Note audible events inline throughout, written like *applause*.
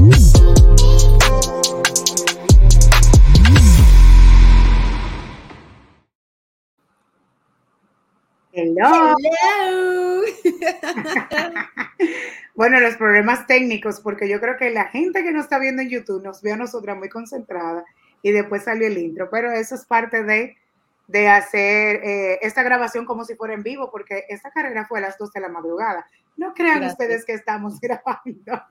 Hello. bueno, los problemas técnicos, porque yo creo que la gente que nos está viendo en YouTube nos ve a nosotras muy concentrada y después salió el intro, pero eso es parte de, de hacer eh, esta grabación como si fuera en vivo, porque esta carrera fue a las 2 de la madrugada. No crean ustedes que estamos *laughs* grabando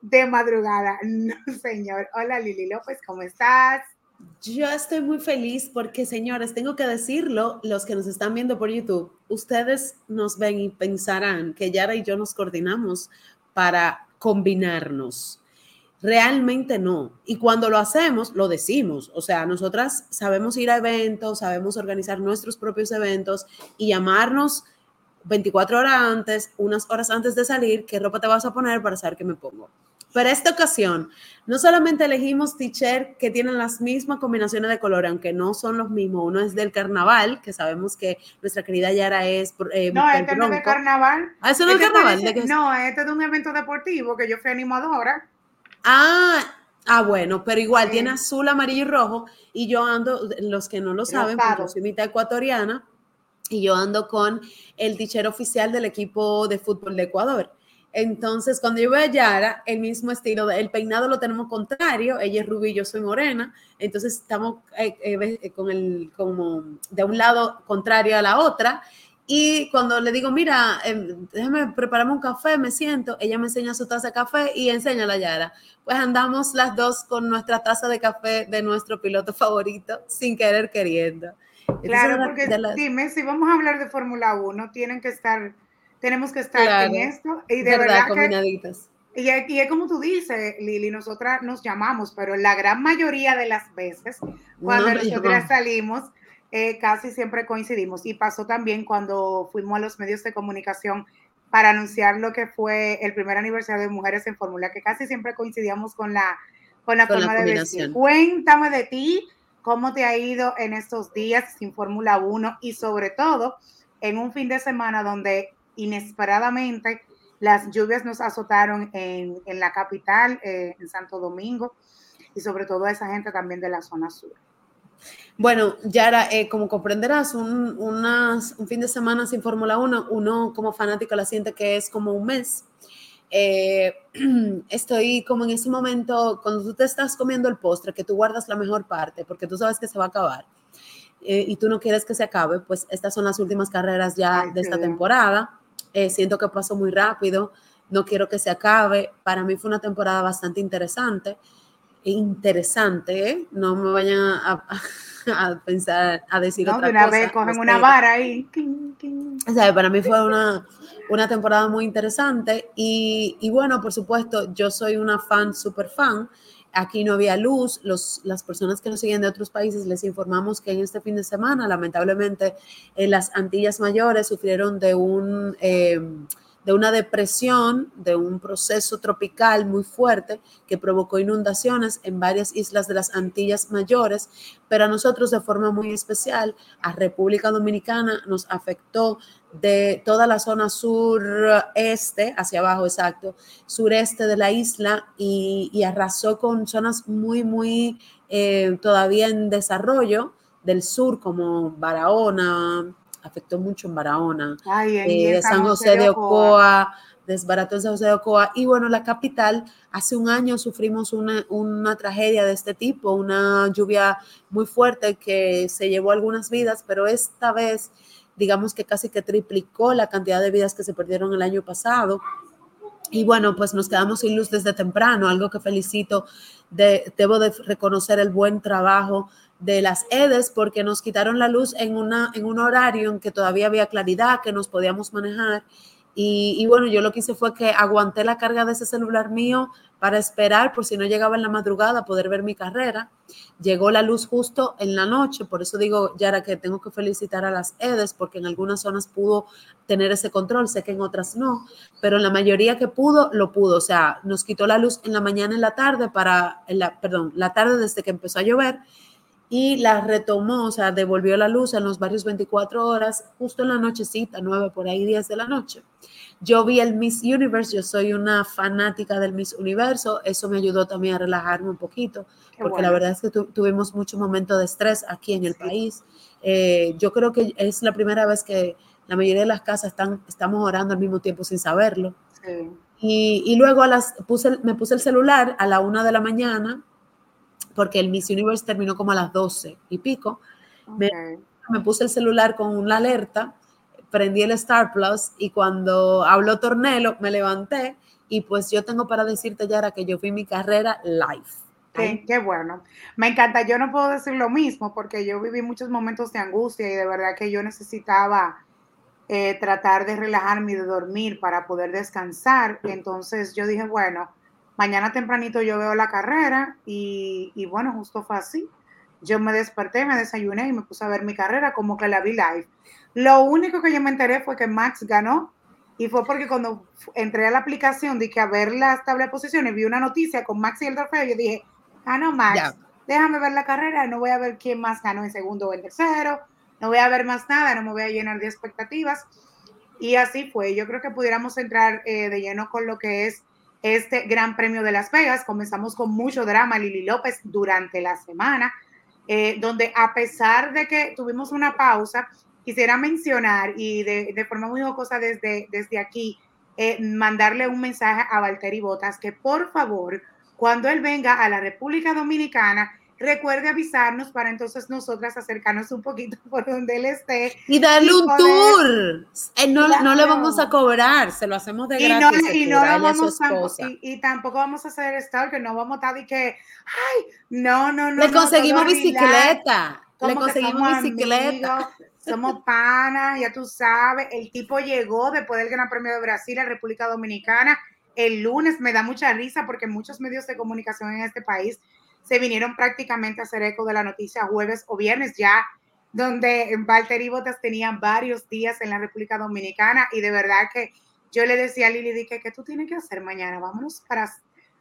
de madrugada. No, señor. Hola Lili López, ¿cómo estás? Yo estoy muy feliz porque, señores, tengo que decirlo, los que nos están viendo por YouTube, ustedes nos ven y pensarán que Yara y yo nos coordinamos para combinarnos. Realmente no. Y cuando lo hacemos, lo decimos. O sea, nosotras sabemos ir a eventos, sabemos organizar nuestros propios eventos y llamarnos 24 horas antes, unas horas antes de salir, qué ropa te vas a poner para saber qué me pongo. Pero esta ocasión, no solamente elegimos t-shirt que tienen las mismas combinaciones de color, aunque no son los mismos. Uno es del carnaval, que sabemos que nuestra querida Yara es. Eh, no, este no es de carnaval. Ah, eso no es este carnaval. no, este es de un evento deportivo que yo fui animadora. Ah, ah, bueno, pero igual tiene azul, amarillo y rojo. Y yo ando, los que no lo saben, porque yo soy mitad ecuatoriana, y yo ando con el t-shirt oficial del equipo de fútbol de Ecuador. Entonces, cuando yo veo a Yara, el mismo estilo, el peinado lo tenemos contrario, ella es rubia y yo soy morena, entonces estamos eh, eh, con el, como de un lado contrario a la otra, y cuando le digo, mira, em, déjame prepararme un café, me siento, ella me enseña su taza de café y enseña a la Yara. Pues andamos las dos con nuestra taza de café de nuestro piloto favorito, sin querer queriendo. Claro, porque dime, si vamos a hablar de Fórmula 1, tienen que estar, tenemos que estar en esto. Y de verdad, combinaditas. y, y, es como tú dices, Lili, nosotras nos llamamos, pero la gran mayoría de las veces, cuando nosotras salimos, eh, casi siempre coincidimos. Y pasó también cuando fuimos a los medios de comunicación para anunciar lo que fue el primer aniversario de Mujeres en Fórmula, que casi siempre coincidíamos con la, con la forma de vestir. Cuéntame de ti, cómo te ha ido en estos días sin Fórmula 1 y sobre todo en un fin de semana donde inesperadamente las lluvias nos azotaron en, en la capital, eh, en Santo Domingo, y sobre todo a esa gente también de la zona sur. Bueno, Yara, eh, como comprenderás, un, un, fin de semana sin Fórmula 1, uno como fanático la siente que es como un mes. Eh, *clears throat* estoy como en ese momento, cuando tú te estás comiendo el postre, que tú guardas la mejor parte, porque tú sabes que se va a acabar eh, y tú no quieres que se acabe, pues estas son las últimas carreras ya de esta temporada. siento que pasó muy rápido, no quiero que se acabe. Para mí fue una temporada bastante interesante interesante, ¿eh? No me vayan a, *laughs* pensar, a decir otra una vez cogen una vara ahí. O sea, para mí fue una, una temporada muy interesante y, y, bueno, por supuesto, yo soy una fan, súper fan. Aquí no había luz. Los, las personas que nos siguen de otros países les informamos que en este fin de semana, lamentablemente, en las Antillas Mayores sufrieron de un... Eh, de una depresión, de un proceso tropical muy fuerte que provocó inundaciones en varias islas de las Antillas Mayores, pero a nosotros de forma muy especial, a República Dominicana nos afectó de toda la zona sureste, hacia abajo, exacto, sureste de la isla y, arrasó con zonas muy, muy eh, todavía en desarrollo del sur, como Barahona, afectó mucho en Barahona, eh, San José de Ocoa, desbarató en San José de Ocoa. Y bueno, la capital, hace un año sufrimos una, una, tragedia de este tipo, una lluvia muy fuerte que se llevó algunas vidas, pero esta vez, digamos que casi que triplicó la cantidad de vidas que se perdieron el año pasado. Y bueno, pues nos quedamos sin luz desde temprano, algo que felicito, de, debo de reconocer el buen trabajo de las EDES porque nos quitaron la luz en, una, en un horario en que todavía había claridad, que nos podíamos manejar. Y, bueno, yo lo que hice fue que aguanté la carga de ese celular mío para esperar por si no llegaba en la madrugada poder ver mi carrera. Llegó la luz justo en la noche, por eso digo, Yara, que tengo que felicitar a las EDES porque en algunas zonas pudo tener ese control, sé que en otras no, pero en la mayoría que pudo, lo pudo. O sea, nos quitó la luz en la mañana y en la tarde para, la, perdón, la tarde desde que empezó a llover y la retomó, o sea, devolvió la luz en los varios 24 horas, justo en la nochecita, 9 por ahí, 10 de la noche. Yo vi el Miss Universe, yo soy una fanática del Miss Universo, eso me ayudó también a relajarme un poquito, porque la verdad es que tuvimos mucho momento de estrés aquí en el país. Eh, yo creo que es la primera vez que la mayoría de las casas están, estamos orando al mismo tiempo sin saberlo. Y, luego a las, puse, me puse el celular a la una de la mañana, porque el Miss Universe terminó como a las 12 y pico. Me, me, puse el celular con una alerta, prendí el Star Plus y cuando habló Tornelo me levanté y pues yo tengo para decirte, Yara, que yo fui mi carrera live. Qué, qué, bueno. Me encanta. Yo no puedo decir lo mismo porque yo viví muchos momentos de angustia y de verdad que yo necesitaba eh, tratar de relajarme y de dormir para poder descansar. Entonces yo dije, bueno, mañana tempranito yo veo la carrera y, y, bueno, justo fue así. Yo me desperté, me desayuné y me puse a ver mi carrera como que la vi live. Lo único que yo me enteré fue que Max ganó y fue porque cuando entré a la aplicación que a ver las tablas de posiciones vi una noticia con Max y el trofeo, yo dije, ah, no, Max, déjame ver la carrera, no voy a ver quién más ganó en segundo o en tercero no voy a ver más nada, no me voy a llenar de expectativas. Y así fue. Yo creo que pudiéramos entrar eh, de lleno con lo que es este Gran Premio de Las Vegas. Comenzamos con mucho drama, Lili López, durante la semana, eh, donde a pesar de que tuvimos una pausa, quisiera mencionar y de, forma muy jocosa desde, desde aquí, eh, mandarle un mensaje a Valtteri Botas que por favor, cuando él venga a la República Dominicana, recuerde avisarnos para entonces nosotras acercarnos un poquito *laughs* por donde él esté. Y darle un tour. Eh, no, no, le vamos a cobrar, se lo hacemos de gratis. Y, no, vamos y, tampoco vamos a hacer esto, que no vamos a estar y que, ay, no, no, no. Le conseguimos bicicleta. Le conseguimos bicicleta. somos panas, ya tú sabes. El tipo llegó después del Gran Premio de Brasil a República Dominicana el lunes. Me da mucha risa porque muchos medios de comunicación en este país se vinieron prácticamente a hacer eco de la noticia jueves o viernes ya, donde Valtteri Bottas tenían varios días en la República Dominicana y de verdad que yo le decía a Lili, dije, ¿qué tú tienes que hacer mañana? Vámonos para,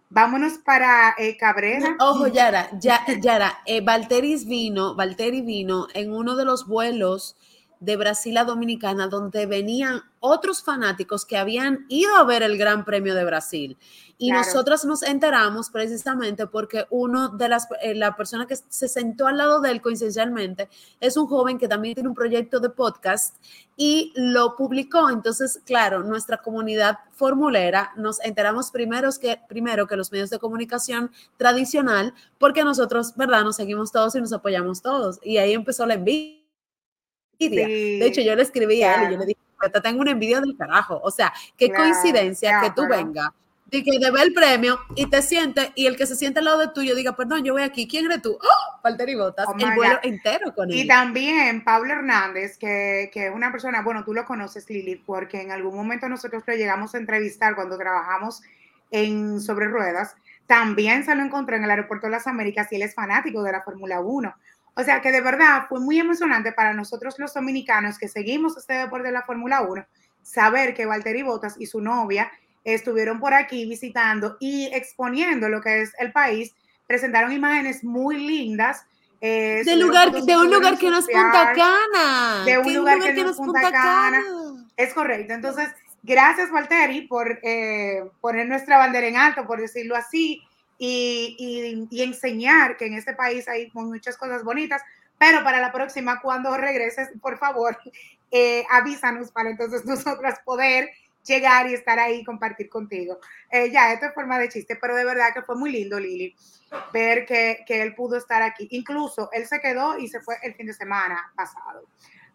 vámonos para eh, Cabrera. ojo, Yara, ya, Yara, eh, Valteris vino, Valtteri vino en uno de los vuelos de Brasil a Dominicana, donde venían otros fanáticos que habían ido a ver el Gran Premio de Brasil. Y nosotros nos enteramos precisamente porque uno de las, eh, la persona que se sentó al lado de él coincidencialmente es un joven que también tiene un proyecto de podcast y lo publicó. Entonces, claro, nuestra comunidad formulera, nos enteramos primero que, primero que los medios de comunicación tradicional, porque nosotros, ¿verdad? Nos seguimos todos y nos apoyamos todos. Y ahí empezó la envidia de hecho, yo le escribí a él y yo le dije, te tengo una envidia del carajo. O sea, qué coincidencia que tú vengas y que te ve el premio y te sientes y el que se siente al lado de tuyo diga, perdón, yo voy aquí, ¿quién eres tú? ¡Oh! y Botas, oh el vuelo entero con él. Y también Pablo Hernández, que, que, es una persona, bueno, tú lo conoces, Lili, porque en algún momento nosotros lo llegamos a entrevistar cuando trabajamos en Sobre Ruedas, también se lo encontró en el aeropuerto de las Américas y él es fanático de la Fórmula 1. O sea que de verdad fue muy emocionante para nosotros los dominicanos que seguimos este deporte de la Fórmula 1, saber que Valtteri Bottas y su novia estuvieron por aquí visitando y exponiendo lo que es el país, presentaron imágenes muy lindas. Eh, de, lugar, de un lugar que no es Punta Cana. De un lugar, que, no es Punta Cana. Es correcto. Entonces, gracias, Valtteri, por eh, poner nuestra bandera en alto, por decirlo así y, enseñar que en este país hay muchas cosas bonitas, pero para la próxima, cuando regreses, por favor, *laughs* eh, avísanos para entonces *laughs* nosotras poder llegar y estar ahí y compartir contigo. Eh, ya, esto es forma de chiste, pero de verdad que fue muy lindo, Lili, ver que, que él pudo estar aquí. Incluso él se quedó y se fue el fin de semana pasado,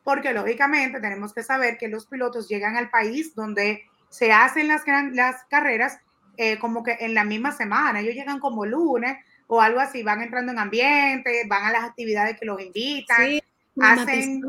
porque lógicamente tenemos que saber que los pilotos llegan al país donde se hacen las, las carreras eh, como que en la misma semana, ellos llegan como lunes o algo así, van entrando en ambiente, van a las actividades que los invitan. Sí, hacen,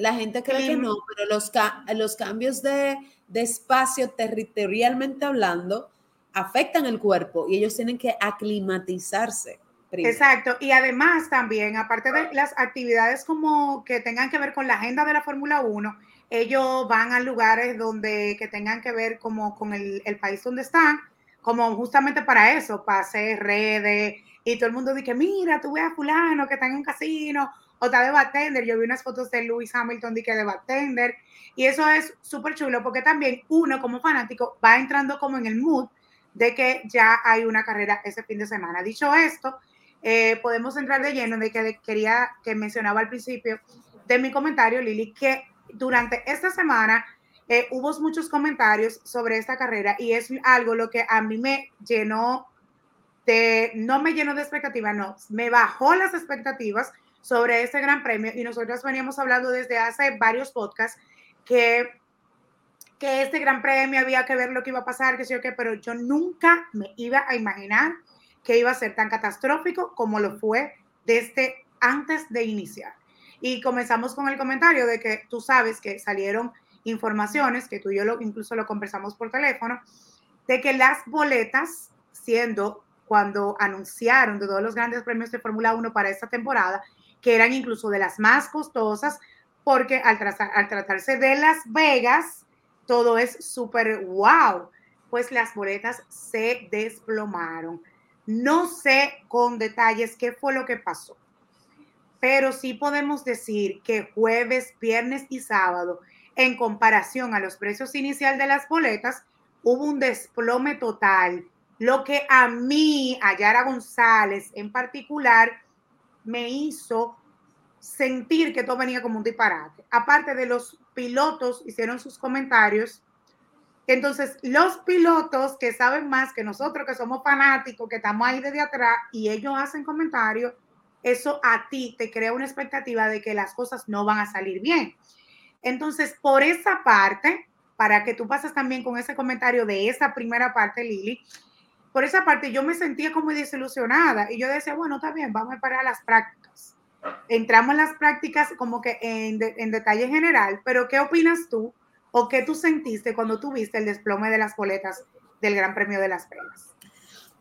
la gente cree que no, pero los, los cambios de, de espacio territorialmente hablando afectan el cuerpo y ellos tienen que aclimatizarse. Exacto, y además también, aparte de las actividades como que tengan que ver con la agenda de la Fórmula 1, ellos van a lugares donde que tengan que ver como con el, el país donde están, como justamente para eso, para hacer redes, y todo el mundo dice, mira, tú ves a fulano que está en un casino, o está de bartender, yo vi unas fotos de Lewis Hamilton de que de bartender, y eso es súper chulo, porque también uno como fanático va entrando como en el mood de que ya hay una carrera ese fin de semana. Dicho esto, eh, podemos entrar de lleno de que quería que mencionaba al principio de mi comentario, Lili, que durante esta semana eh, hubo muchos comentarios sobre esta carrera y es algo lo que a mí me llenó de, no me llenó de expectativas, no, me bajó las expectativas sobre este gran premio y nosotros veníamos hablando desde hace varios podcasts que, que este gran premio había que ver lo que iba a pasar, que sé yo qué, pero yo nunca me iba a imaginar que iba a ser tan catastrófico como lo fue desde antes de iniciar. Y comenzamos con el comentario de que tú sabes que salieron informaciones, que tú y yo lo, incluso lo conversamos por teléfono, de que las boletas, siendo cuando anunciaron de todos los grandes premios de Fórmula 1 para esta temporada, que eran incluso de las más costosas, porque al, al tratarse de Las Vegas, todo es súper wow, pues las boletas se desplomaron. No sé con detalles qué fue lo que pasó, pero sí podemos decir que jueves, viernes y sábado, en comparación a los precios inicial de las boletas, hubo un desplome total, lo que a mí, a Yara González en particular, me hizo sentir que todo venía como un disparate. Aparte de los pilotos, hicieron sus comentarios entonces, los pilotos que saben más que nosotros, que somos fanáticos, que estamos ahí desde atrás y ellos hacen comentarios, eso a ti te crea una expectativa de que las cosas no van a salir bien. Entonces, por esa parte, para que tú pases también con ese comentario de esa primera parte, Lili, por esa parte yo me sentía como desilusionada y yo decía, bueno, está bien, vamos a parar las prácticas. Entramos en las prácticas como que en, en detalle general, pero ¿qué opinas tú? ¿O qué tú sentiste cuando tuviste el desplome de las boletas del Gran Premio de Las Vegas?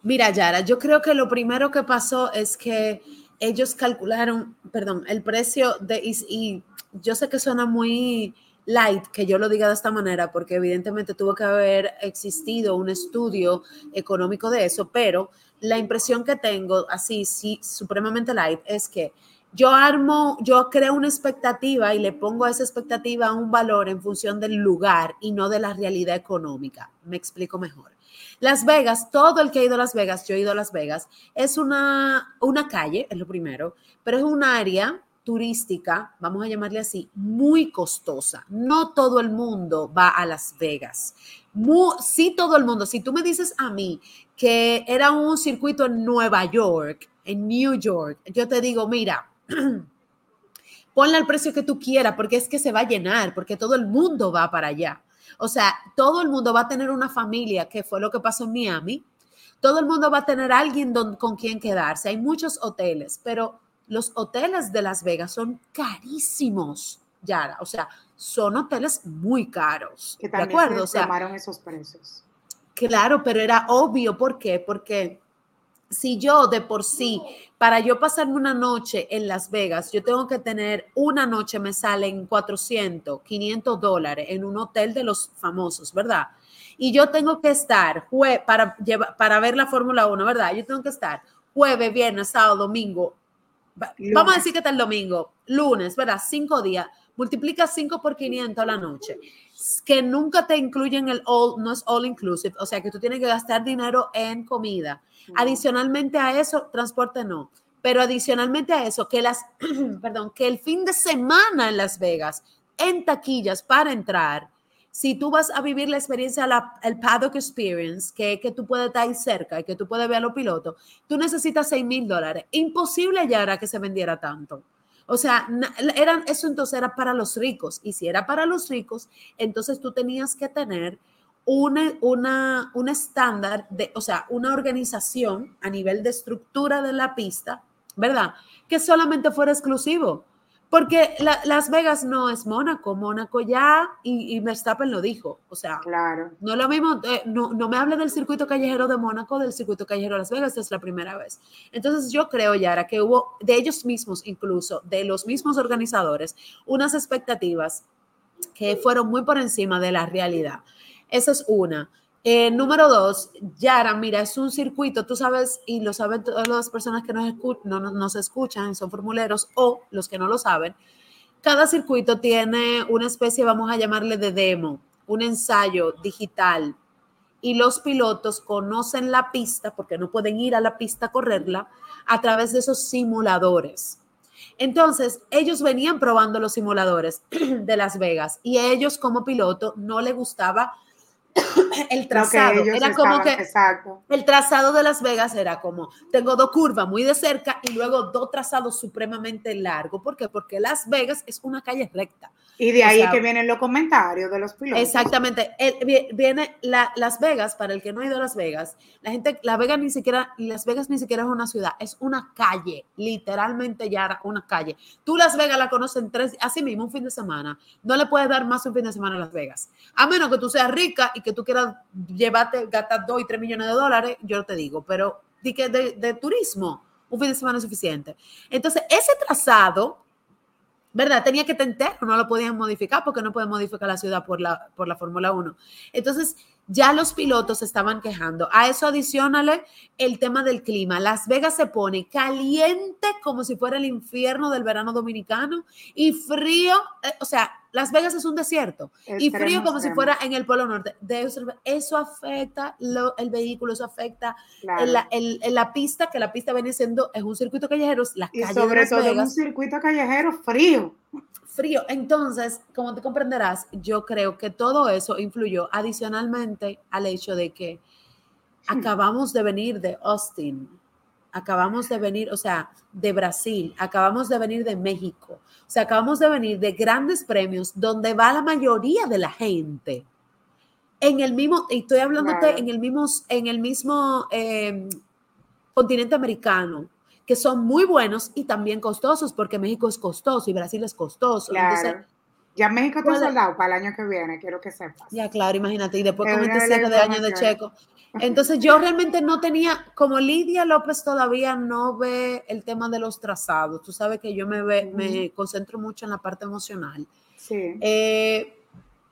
Mira, Yara, yo creo que lo primero que pasó es que ellos calcularon, perdón, el precio de, y, yo sé que suena muy light que yo lo diga de esta manera, porque evidentemente tuvo que haber existido un estudio económico de eso, pero la impresión que tengo, así, sí, supremamente light, es que yo armo, yo creo una expectativa y le pongo a esa expectativa un valor en función del lugar y no de la realidad económica. Me explico mejor. Las Vegas, todo el que ha ido a Las Vegas, yo he ido a Las Vegas, es una, una calle, es lo primero, pero es un área turística, vamos a llamarle así, muy costosa. No todo el mundo va a Las Vegas. sí todo el mundo. Si tú me dices a mí que era un circuito en Nueva York, en New York, yo te digo, mira, *clears throat* ponle el precio que tú quieras, porque es que se va a llenar, porque todo el mundo va para allá. O sea, todo el mundo va a tener una familia, que fue lo que pasó en Miami. Todo el mundo va a tener alguien con quien quedarse. Hay muchos hoteles, pero los hoteles de Las Vegas son carísimos, Yara. O sea, son hoteles muy caros. ¿De acuerdo? o sea, esos precios. Claro, pero era obvio. ¿Por qué? Porque si yo de por sí, para yo pasarme una noche en Las Vegas, yo tengo que tener una noche, me salen 400, 500 dólares en un hotel de los famosos, ¿verdad? Y yo tengo que estar para, para ver la Fórmula 1, ¿verdad? Yo tengo que estar jueves, viernes, sábado, domingo. Vamos a decir que está el domingo, lunes, ¿verdad? Cinco días. Multiplica 5 por 500 a la noche que nunca te incluyen el all, no es all inclusive, o sea que tú tienes que gastar dinero en comida. Adicionalmente a eso, transporte no. Pero adicionalmente a eso, que las, *clears throat* perdón, que el fin de semana en Las Vegas, en taquillas para entrar, si tú vas a vivir la experiencia, la, el paddock experience, que, que tú puedes estar ahí cerca y que tú puedes ver a los pilotos, tú necesitas 6 mil dólares. Imposible ya era que se vendiera tanto. O sea, eran, eso entonces era para los ricos. Y si era para los ricos, entonces tú tenías que tener una, un estándar de, o sea, una organización a nivel de estructura de la pista, ¿verdad? Que solamente fuera exclusivo. Porque Las Vegas no es Mónaco, Mónaco ya, y, y, Verstappen lo dijo, o sea, claro. no lo mismo, eh, no, no, me hable del circuito callejero de Mónaco, del circuito callejero de Las Vegas, es la primera vez. Entonces yo creo, Yara, que hubo de ellos mismos, incluso de los mismos organizadores, unas expectativas que fueron muy por encima de la realidad. Esa es una. Eh, número dos, Yara, mira, es un circuito, tú sabes, y lo saben todas las personas que nos, no, escuchan, son formuleros, o los que no lo saben, cada circuito tiene una especie, vamos a llamarle de demo, un ensayo digital, y los pilotos conocen la pista, porque no pueden ir a la pista a correrla, a través de esos simuladores. Entonces, ellos venían probando los simuladores *clears throat* de Las Vegas y a ellos como piloto no le gustaba *clears throat* *clears throat* el trazado. era como que el trazado de Las Vegas era como, tengo dos curvas muy de cerca y luego dos trazados supremamente largos. ¿Por qué? Porque Las Vegas es una calle recta. Y de ahí es que vienen los comentarios de los pilotos. Exactamente. viene Las Vegas, para el que no ha ido a Las Vegas, la gente, Las Vegas ni siquiera, Las Vegas ni siquiera es una ciudad, es una calle, literalmente ya una calle. Tú Las Vegas la conoces en tres, así mismo un fin de semana. No le puedes dar más un fin de semana a Las Vegas. A menos que tú seas rica y que tú quieras llevarte, gastar dos y tres millones de dólares, yo te digo, pero de, de, de turismo, un fin de semana es suficiente. Entonces, ese trazado ¿verdad? Tenía que tener, no lo podían modificar porque no pueden modificar la ciudad por la, por la Fórmula 1. Entonces, ya los pilotos estaban quejando. A eso adicionale el tema del clima. Las Vegas se pone caliente como si fuera el infierno del verano dominicano y frío, eh, o sea, Las Vegas es un desierto y frío como si fuera en el Polo Norte. De eso, afecta el vehículo, eso afecta la, pista, que la pista viene siendo, es un circuito callejero, las y sobre todo un circuito callejero frío. Frío. Entonces, como te comprenderás, yo creo que todo eso influyó adicionalmente al hecho de que acabamos de venir de Austin, acabamos de venir, o sea, de Brasil, acabamos de venir de México, o sea, acabamos de venir de grandes premios donde va la mayoría de la gente. En el mismo, y estoy hablándote en el mismo, en el mismo eh, continente americano, que son muy buenos y también costosos, porque México es costoso y Brasil es costoso. Claro. ya México está soldado para el año que viene, quiero que sepas. Ya, claro, imagínate, y después con este cierre de año de Checo. Entonces yo realmente no tenía, como Lidia López todavía no ve el tema de los trazados, tú sabes que yo me, me concentro mucho en la parte emocional. Sí. Eh,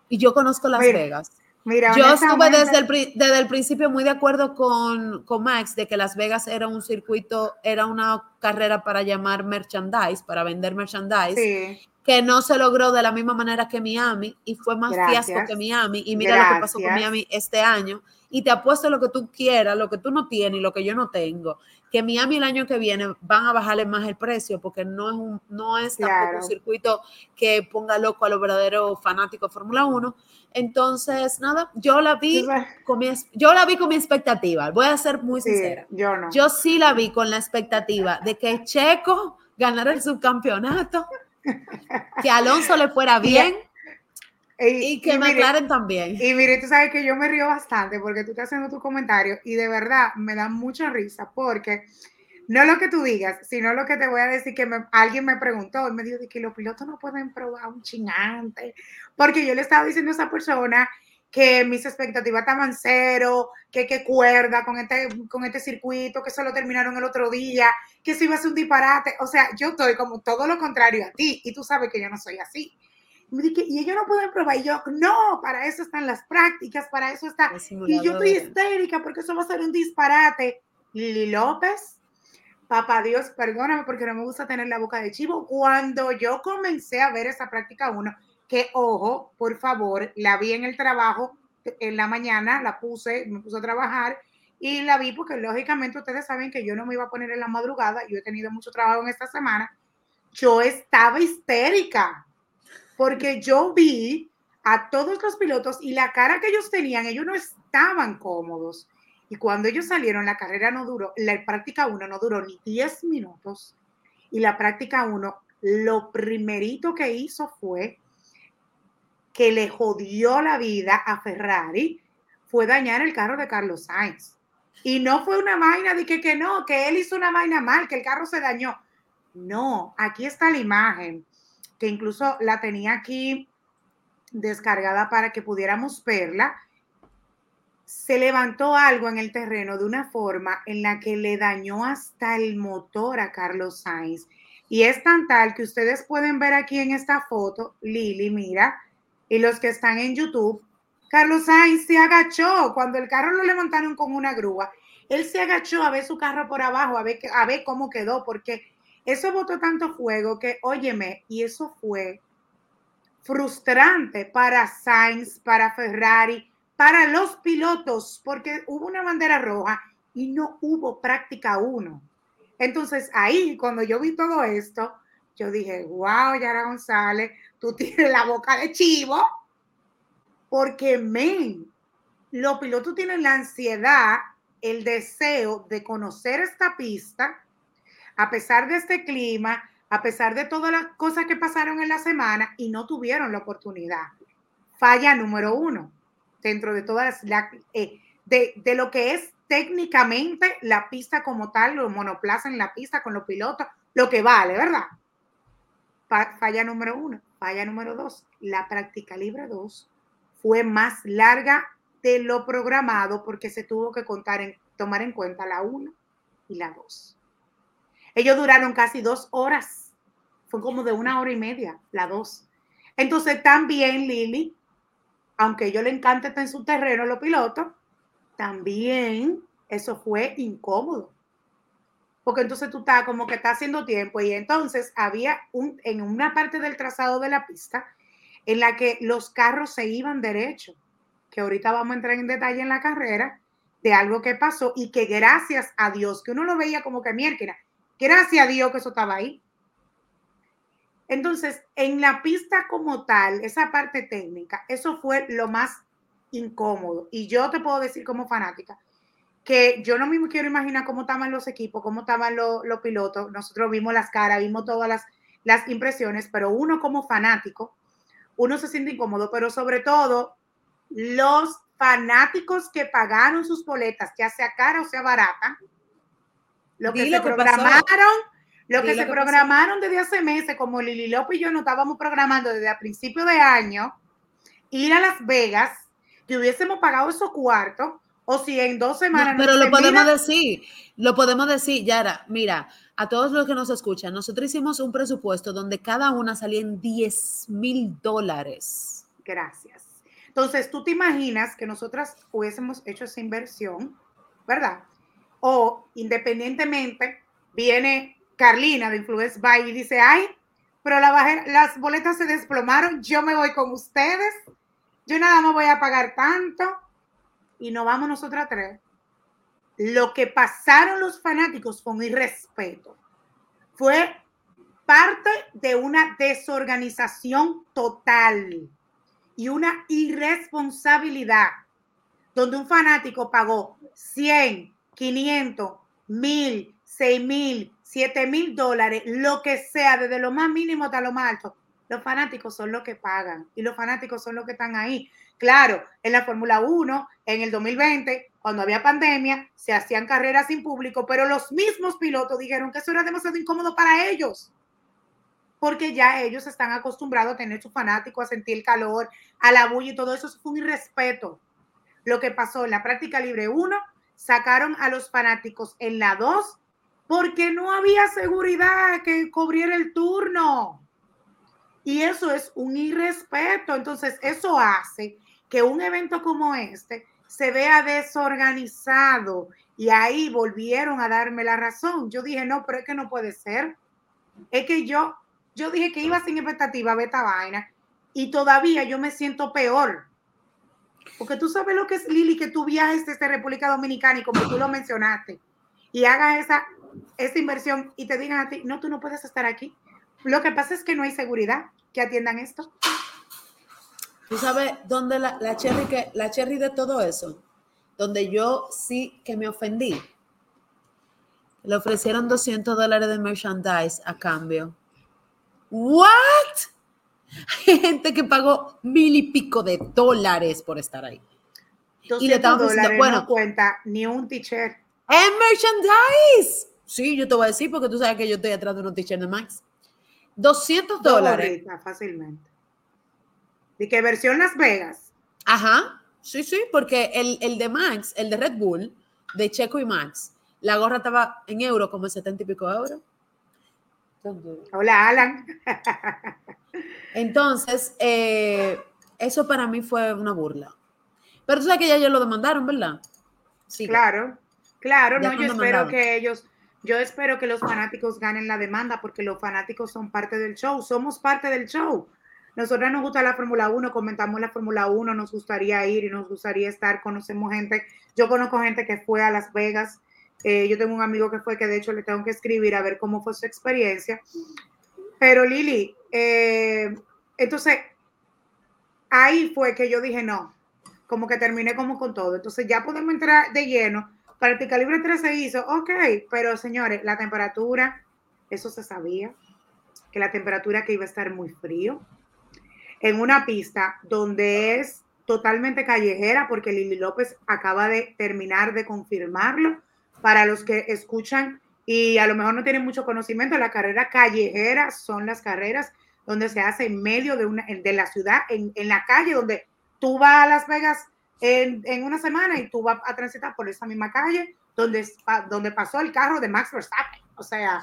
y yo conozco Las Vegas. Yo estuve desde el, desde el principio muy de acuerdo con, con, Max de que Las Vegas era un circuito, era una carrera para llamar merchandise, para vender merchandise, que no se logró de la misma manera que Miami y fue más fiasco que Miami. Y mira lo que pasó con Miami este año. Y te apuesto lo que tú quieras, lo que tú no tienes y lo que yo no tengo, que Miami el año que viene van a bajarle más el precio porque no es, un, no es tampoco un circuito que ponga loco a los verdaderos fanáticos de Fórmula 1 entonces, nada, yo la vi con mi, yo la vi con mi expectativa. Voy a ser muy sincera. Yo no. Yo sí la vi con la expectativa de que Checo ganara el subcampeonato, que Alonso le fuera bien. Y, que me McLaren también. Y mire, tú sabes que yo me río bastante porque tú estás haciendo tu comentario y de verdad me da mucha risa porque no lo que tú digas, sino lo que te voy a decir que alguien me preguntó y me dijo que los pilotos no pueden probar un chingante, porque yo le estaba diciendo a esa persona que mis expectativas estaban cero, que qué cuerda con este, con este circuito, que solo terminaron el otro día, que se iba a ser un disparate. O sea, yo estoy como todo lo contrario a ti y tú sabes que yo no soy así. Y ellos no pueden probar. Y yo, no, para eso están las prácticas, para eso está. Y yo estoy histérica porque eso va a ser un disparate. Lili López papá Dios, perdóname porque no me gusta tener la boca de chivo. Cuando yo comencé a ver esa práctica uno, que ojo, por favor, la vi en el trabajo en la mañana, la puse, me puse a trabajar y la vi porque lógicamente ustedes saben que yo no me iba a poner en la madrugada, yo he tenido mucho trabajo en esta semana. Yo estaba histérica porque yo vi a todos los pilotos y la cara que ellos tenían, ellos no estaban cómodos. Y cuando ellos salieron, la carrera no duró, la práctica 1 no duró ni 10 minutos. Y la práctica 1, lo primerito que hizo fue que le jodió la vida a Ferrari, fue dañar el carro de Carlos Sainz. Y no fue una vaina de que, que no, que él hizo una vaina mal, que el carro se dañó. No, aquí está la imagen, que incluso la tenía aquí descargada para que pudiéramos verla se levantó algo en el terreno de una forma en la que le dañó hasta el motor a Carlos Sainz. Y es tan tal que ustedes pueden ver aquí en esta foto, Lili, mira, y los que están en YouTube, Carlos Sainz se agachó cuando el carro lo levantaron con una grúa. Él se agachó a ver su carro por abajo, a ver, a ver cómo quedó, porque eso botó tanto fuego que, óyeme, y eso fue frustrante para Sainz, para Ferrari, para los pilotos, porque hubo una bandera roja y no hubo práctica uno. Entonces ahí, cuando yo vi todo esto, yo dije, wow, Yara González, tú tienes la boca de chivo, porque, men, los pilotos tienen la ansiedad, el deseo de conocer esta pista, a pesar de este clima, a pesar de todas las cosas que pasaron en la semana y no tuvieron la oportunidad. Falla número uno, dentro de todas eh, de, lo que es técnicamente la pista como tal, los monoplazas en la pista con los pilotos, lo que vale, ¿verdad? Falla número uno. Falla número dos. La práctica libre dos fue más larga de lo programado porque se tuvo que contar en, tomar en cuenta la una y la dos. Ellos duraron casi dos horas. Fue como de una hora y media, la dos. Entonces también Lili, aunque yo le encante estar en su terreno los pilotos, también eso fue incómodo. Porque entonces tú estás como que está haciendo tiempo y entonces había un, en una parte del trazado de la pista en la que los carros se iban derecho, que ahorita vamos a entrar en detalle en la carrera de algo que pasó y que gracias a Dios, que uno lo veía como que mierda, gracias a Dios que eso estaba ahí. Entonces, en la pista como tal, esa parte técnica, eso fue lo más incómodo. Y yo te puedo decir como fanática que yo no me quiero imaginar cómo estaban los equipos, cómo estaban los, pilotos. Nosotros vimos las caras, vimos todas las, las impresiones, pero uno como fanático, uno se siente incómodo, pero sobre todo los fanáticos que pagaron sus boletas, ya sea cara o sea barata, lo que se programaron, lo que se programaron desde hace meses, como Lili López y yo no estábamos programando desde a principio de año, ir a Las Vegas, que hubiésemos pagado esos cuartos, o si en dos semanas. pero lo podemos decir, lo podemos decir, Yara, mira, a todos los que nos escuchan, nosotros hicimos un presupuesto donde cada una salía en 10 mil dólares. Gracias. Entonces, tú te imaginas que nosotras hubiésemos hecho esa inversión, ¿verdad? O independientemente, viene Carlina de Influence Buy y dice, ay, pero la las boletas se desplomaron, yo me voy con ustedes, yo nada más voy a pagar tanto y no vamos nosotras tres, lo que pasaron los fanáticos con irrespeto fue parte de una desorganización total y una irresponsabilidad donde un fanático pagó 100, 500, 1000, 6000, 7000 dólares, lo que sea, desde lo más mínimo hasta lo más alto. Los fanáticos son los que pagan y los fanáticos son los que están ahí. Claro, en la Fórmula 1, en el 2020, cuando había pandemia, se hacían carreras sin público, pero los mismos pilotos dijeron que eso era demasiado incómodo para ellos, porque ya ellos están acostumbrados a tener su fanático, a sentir el calor, a la bulla y todo eso, fue un irrespeto. Lo que pasó en la práctica libre 1, sacaron a los fanáticos en la 2 porque no había seguridad que cubriera el turno. Y eso es un irrespeto. Entonces, eso hace que un evento como este se vea desorganizado. Y ahí volvieron a darme la razón. Yo dije, no, pero es que no puede ser. Es que yo, yo dije que iba sin expectativa a esta vaina y todavía yo me siento peor. Porque tú sabes lo que es, Lili, que tú viajes desde República Dominicana y como tú lo mencionaste, y hagas esa, esa inversión y te digan a ti, no, tú no puedes estar aquí. Lo que pasa es que no hay seguridad que atiendan esto. ¿Tú sabes dónde la, la, cherry que, la cherry de todo eso? Donde yo sí que me ofendí. Le ofrecieron 200 dólares de merchandise a cambio. ¿What? *laughs* Hay gente que pagó mil y pico de dólares por estar ahí. Y le estaban diciendo, bueno, no cuenta ni un t-shirt. ¡En merchandise! Sí, yo te voy a decir porque tú sabes que yo estoy atrás de un t-shirt de Max. 200 dólares. fácilmente. ¿Y qué versión Las Vegas? Ajá, sí, sí, porque el, el, de Max, el de Red Bull, de Checo y Max, la gorra estaba en euro, como 70 y pico euros. Hola, Alan. Entonces, eh, eso para mí fue una burla. Pero tú sabes que ya ellos lo demandaron, ¿verdad? Sí. Claro, claro, no, yo espero que ellos, yo espero que los fanáticos ganen la demanda porque los fanáticos son parte del show, somos parte del show. Nosotros nos gusta la Fórmula 1, comentamos la Fórmula 1, nos gustaría ir y nos gustaría estar, conocemos gente, yo conozco gente que fue a Las Vegas, eh, yo tengo un amigo que fue que de hecho le tengo que escribir a ver cómo fue su experiencia. Pero Lili, eh, entonces ahí fue que yo dije no, como que terminé como con todo. Entonces ya podemos entrar de lleno. Para el calibre 3 se hizo, ok, pero señores, la temperatura, eso se sabía, que la temperatura que iba a estar muy frío, en una pista donde es totalmente callejera, porque Lili López acaba de terminar de confirmarlo. Para los que escuchan y a lo mejor no tienen mucho conocimiento, la carrera callejera son las carreras donde se hace en medio de, una, de la ciudad, en, en la calle, donde tú vas a Las Vegas en, en, una semana y tú vas a transitar por esa misma calle donde, donde pasó el carro de Max Verstappen. O sea,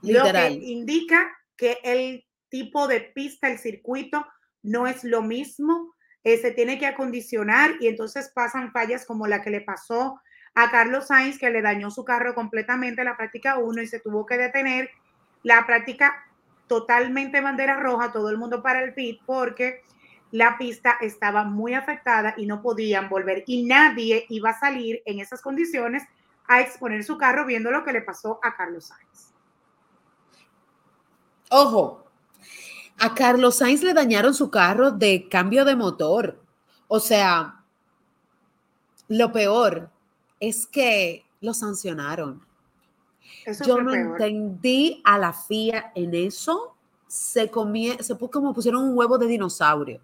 lo que indica que el tipo de pista, el circuito, no es lo mismo, eh, se tiene que acondicionar y entonces pasan fallas como la que le pasó a Carlos Sainz, que le dañó su carro completamente en la práctica 1 y se tuvo que detener. La práctica totalmente bandera roja, todo el mundo para el pit porque la pista estaba muy afectada y no podían volver y nadie iba a salir en esas condiciones a exponer su carro viendo lo que le pasó a Carlos Sainz. Ojo, a Carlos Sainz le dañaron su carro de cambio de motor. O sea, lo peor es que lo sancionaron. Yo no entendí a la FIA en eso. Se, comía, se puso como pusieron un huevo de dinosaurio.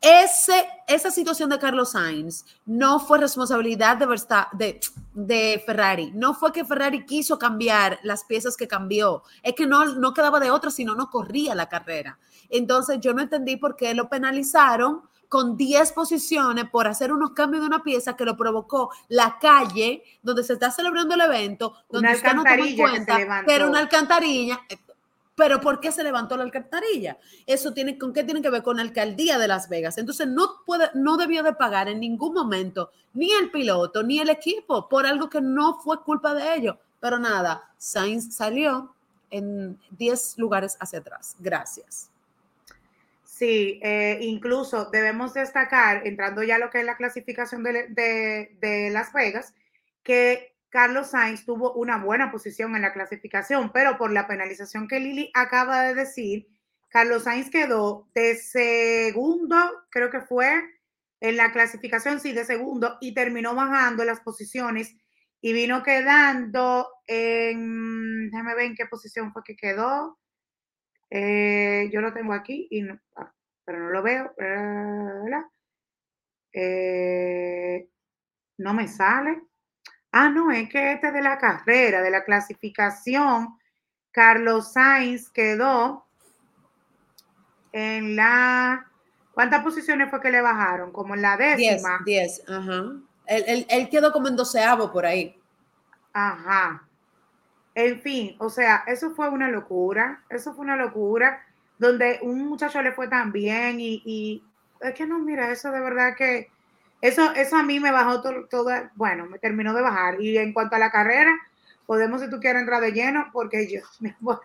Ese, esa situación de Carlos Sainz no fue responsabilidad de, de, de, Ferrari. No fue que Ferrari quiso cambiar las piezas que cambió. Es que no, no quedaba de otra, sino no corría la carrera. Entonces yo no entendí por qué lo penalizaron con 10 posiciones por hacer unos cambios de una pieza que lo provocó la calle donde se está celebrando el evento, donde usted no toma cuenta que, era una alcantarilla. Pero ¿por qué se levantó la alcantarilla? Eso tiene con qué tiene que ver con la alcaldía de Las Vegas. Entonces no puede, no debió de pagar en ningún momento ni el piloto ni el equipo por algo que no fue culpa de ellos. Pero nada, Sainz salió en 10 lugares hacia atrás. Gracias. Sí, eh, incluso debemos destacar, entrando ya a lo que es la clasificación de, Las Vegas, que Carlos Sainz tuvo una buena posición en la clasificación, pero por la penalización que Lili acaba de decir, Carlos Sainz quedó de segundo, creo que fue en la clasificación, sí, de segundo, y terminó bajando las posiciones y vino quedando en, déjame ver en qué posición fue que quedó. Eh, yo lo tengo aquí, y ah, pero no lo veo. Eh, no me sale. Ah, no, es que este de la carrera, de la clasificación, Carlos Sainz quedó en la... ¿Cuántas posiciones fue que le bajaron? Como en la décima. Diez, ajá. Él, él quedó como en doceavo por ahí. Ajá. En fin, o sea, eso fue una locura, eso fue una locura, donde un muchacho le fue tan bien y, es que no, mira, eso de verdad que, eso, eso a mí me bajó todo, bueno, me terminó de bajar. Y en cuanto a la carrera, podemos, si tú quieres, entrar de lleno, porque yo, *laughs*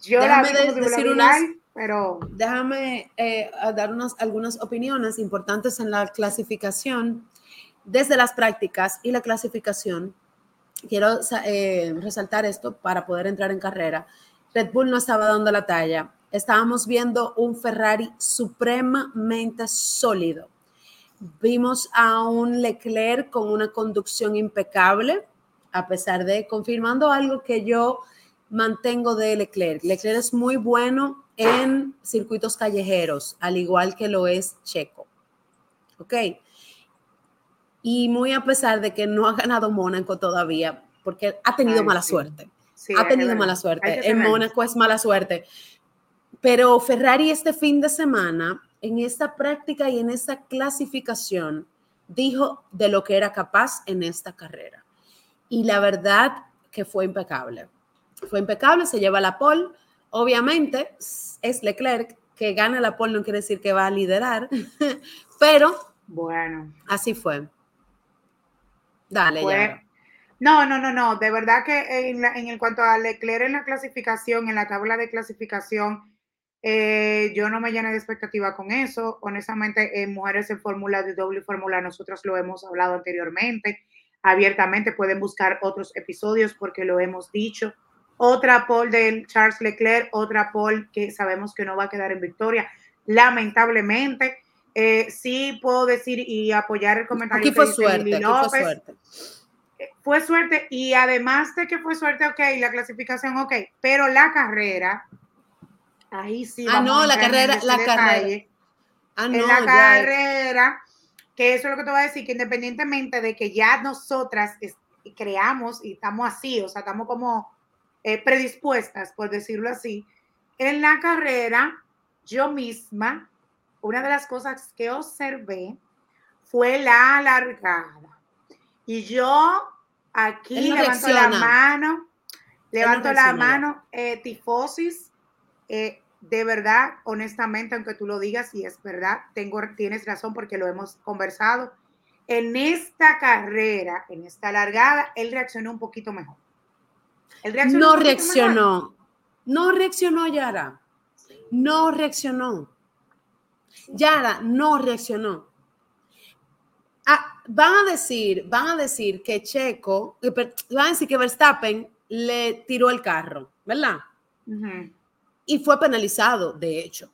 yo déjame la decir unas, pero... Déjame eh, dar unas, algunas opiniones importantes en la clasificación, desde las prácticas y la clasificación quiero eh, resaltar esto para poder entrar en carrera. Red Bull no estaba dando la talla. Estábamos viendo un Ferrari supremamente sólido. Vimos a un Leclerc con una conducción impecable, a pesar de confirmando algo que yo mantengo de Leclerc. Leclerc es muy bueno en circuitos callejeros, al igual que lo es Checo. ¿Ok? Y muy a pesar de que no ha ganado Mónaco todavía, porque ha tenido mala suerte. ha tenido mala suerte. En Mónaco es mala suerte. Pero Ferrari este fin de semana, en esta práctica y en esta clasificación, dijo de lo que era capaz en esta carrera. Y la verdad que fue impecable. Fue impecable, se lleva la pole. Obviamente es Leclerc que gana la pole, no quiere decir que va a liderar, *laughs* pero Bueno. Así fue. Dale, ya. No, no, no, no. De verdad que en, en el cuanto a Leclerc en la clasificación, en la tabla de clasificación, eh, yo no me llené de expectativa con eso. Honestamente, en mujeres en fórmula de doble fórmula, nosotros lo hemos hablado anteriormente. Abiertamente pueden buscar otros episodios porque lo hemos dicho. Otra pole de Charles Leclerc, otra pole que sabemos que no va a quedar en victoria. Lamentablemente, eh, sí puedo decir y apoyar el comentario. Aquí fue suerte, fue suerte. Eh, fue suerte y además de que fue suerte, ok, la clasificación, ok, pero la carrera, ahí sí. Ah, no, la carrera, la carrera. Ah, no, en la carrera, que eso es lo que te voy a decir, que independientemente de que ya nosotras creamos y estamos así, o sea, estamos como eh, predispuestas, por decirlo así, en la carrera, yo misma una de las cosas que observé fue la alargada. Y yo aquí levanto la mano, levanto la mano, eh, tifosis, eh, de verdad, honestamente, aunque tú lo digas y es verdad, tengo, tienes razón porque lo hemos conversado. En esta carrera, en esta largada, él reaccionó un poquito mejor. no reaccionó, no reaccionó, Yara. No reaccionó. Yara no reaccionó. Ah, van a decir, van a decir que Checo, van a decir que Verstappen le tiró el carro, ¿verdad? Y fue penalizado, de hecho.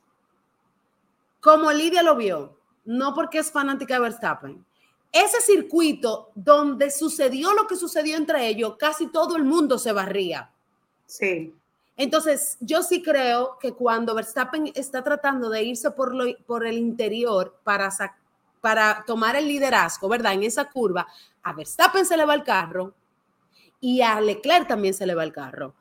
Como Lidia lo vio, no porque es fanática de Verstappen, ese circuito donde sucedió lo que sucedió entre ellos, casi todo el mundo se barría. Sí. Entonces, yo sí creo que cuando Verstappen está tratando de irse por, lo, por el interior para, para tomar el liderazgo, ¿verdad? En esa curva, a Verstappen se le va el carro y a Leclerc también se le va el carro.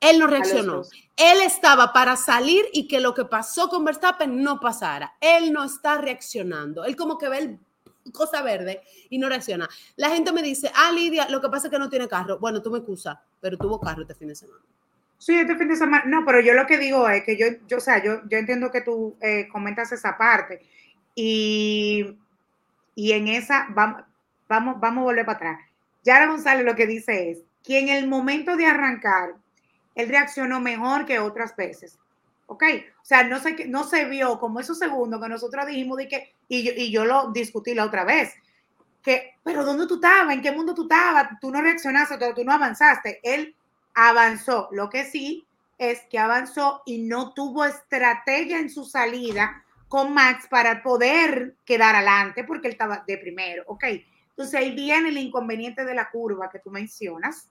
Él no reaccionó. Él estaba para salir y que lo que pasó con Verstappen no pasara. Él no está reaccionando. Él como que ve el cosa verde y no reacciona. La gente me dice, ah, Lidia, lo que pasa es que no tiene carro. Bueno, tú me excusas, pero tuvo carro este fin de semana. Sí, este fin de semana. No, pero yo lo que digo es que yo, yo o sea, yo, yo entiendo que tú eh, comentas esa parte y, y en esa, vamos, vamos, vamos a volver para atrás. Yara González lo que dice es que en el momento de arrancar, él reaccionó mejor que otras veces. ¿Ok? O sea, no, sé, no se vio como esos segundos que nosotros dijimos de que, y yo, y yo lo discutí la otra vez, que, pero ¿dónde tú estabas? ¿En qué mundo tú estabas? Tú no reaccionaste, tú no avanzaste. Él avanzó. Lo que sí es que avanzó y no tuvo estrategia en su salida con Max para poder quedar adelante porque él estaba de primero. Ok, entonces ahí viene el inconveniente de la curva que tú mencionas.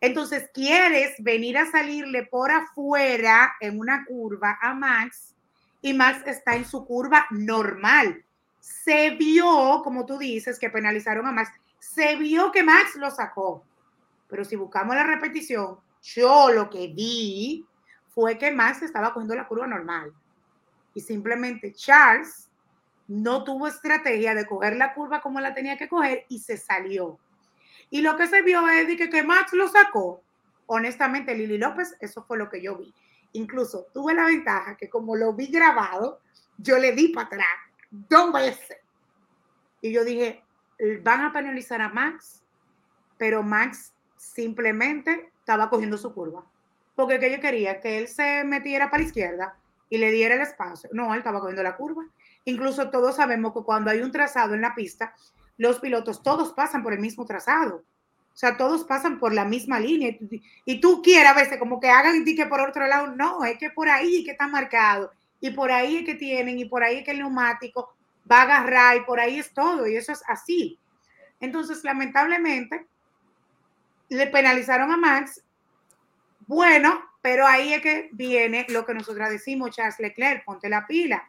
Entonces quieres venir a salirle por afuera en una curva a Max y Max está en su curva normal. Se vio, como tú dices, que penalizaron a Max. Se vio que Max lo sacó pero si buscamos la repetición, yo lo que vi fue que Max estaba cogiendo la curva normal. Y simplemente Charles no tuvo estrategia de coger la curva como la tenía que coger y se salió. Y lo que se vio es que, que Max lo sacó. Honestamente, Lili López, eso fue lo que yo vi. Incluso tuve la ventaja que como lo vi grabado, yo le di para atrás dos veces. Y yo dije, van a penalizar a Max, pero Max simplemente estaba cogiendo su curva. Porque que yo quería que él se metiera para la izquierda y le diera el espacio. No, él estaba cogiendo la curva. Incluso todos sabemos que cuando hay un trazado en la pista, los pilotos todos pasan por el mismo trazado. O sea, todos pasan por la misma línea. Y tú quieres a veces como que hagan y que por otro lado, no, es que por ahí que está marcado. Y por ahí es que tienen, y por ahí es que el neumático va a agarrar, y por ahí es todo. Y eso es así. Entonces, lamentablemente, le penalizaron a Max. Bueno, pero ahí es que viene lo que nosotros decimos, Charles Leclerc, ponte la pila.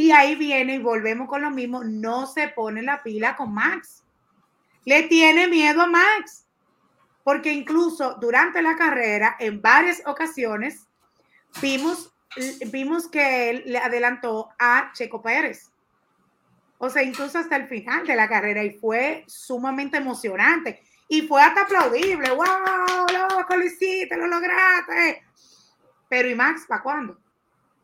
Y ahí viene y volvemos con lo mismo, no se pone la pila con Max. Le tiene miedo a Max. Porque incluso durante la carrera, en varias ocasiones, vimos, vimos que él le adelantó a Checo Pérez. O sea, incluso hasta el final de la carrera y fue sumamente emocionante y fue hasta aplaudible. ¡Wow! Loco, lo hiciste, lo lograste. Pero ¿y Max para cuándo?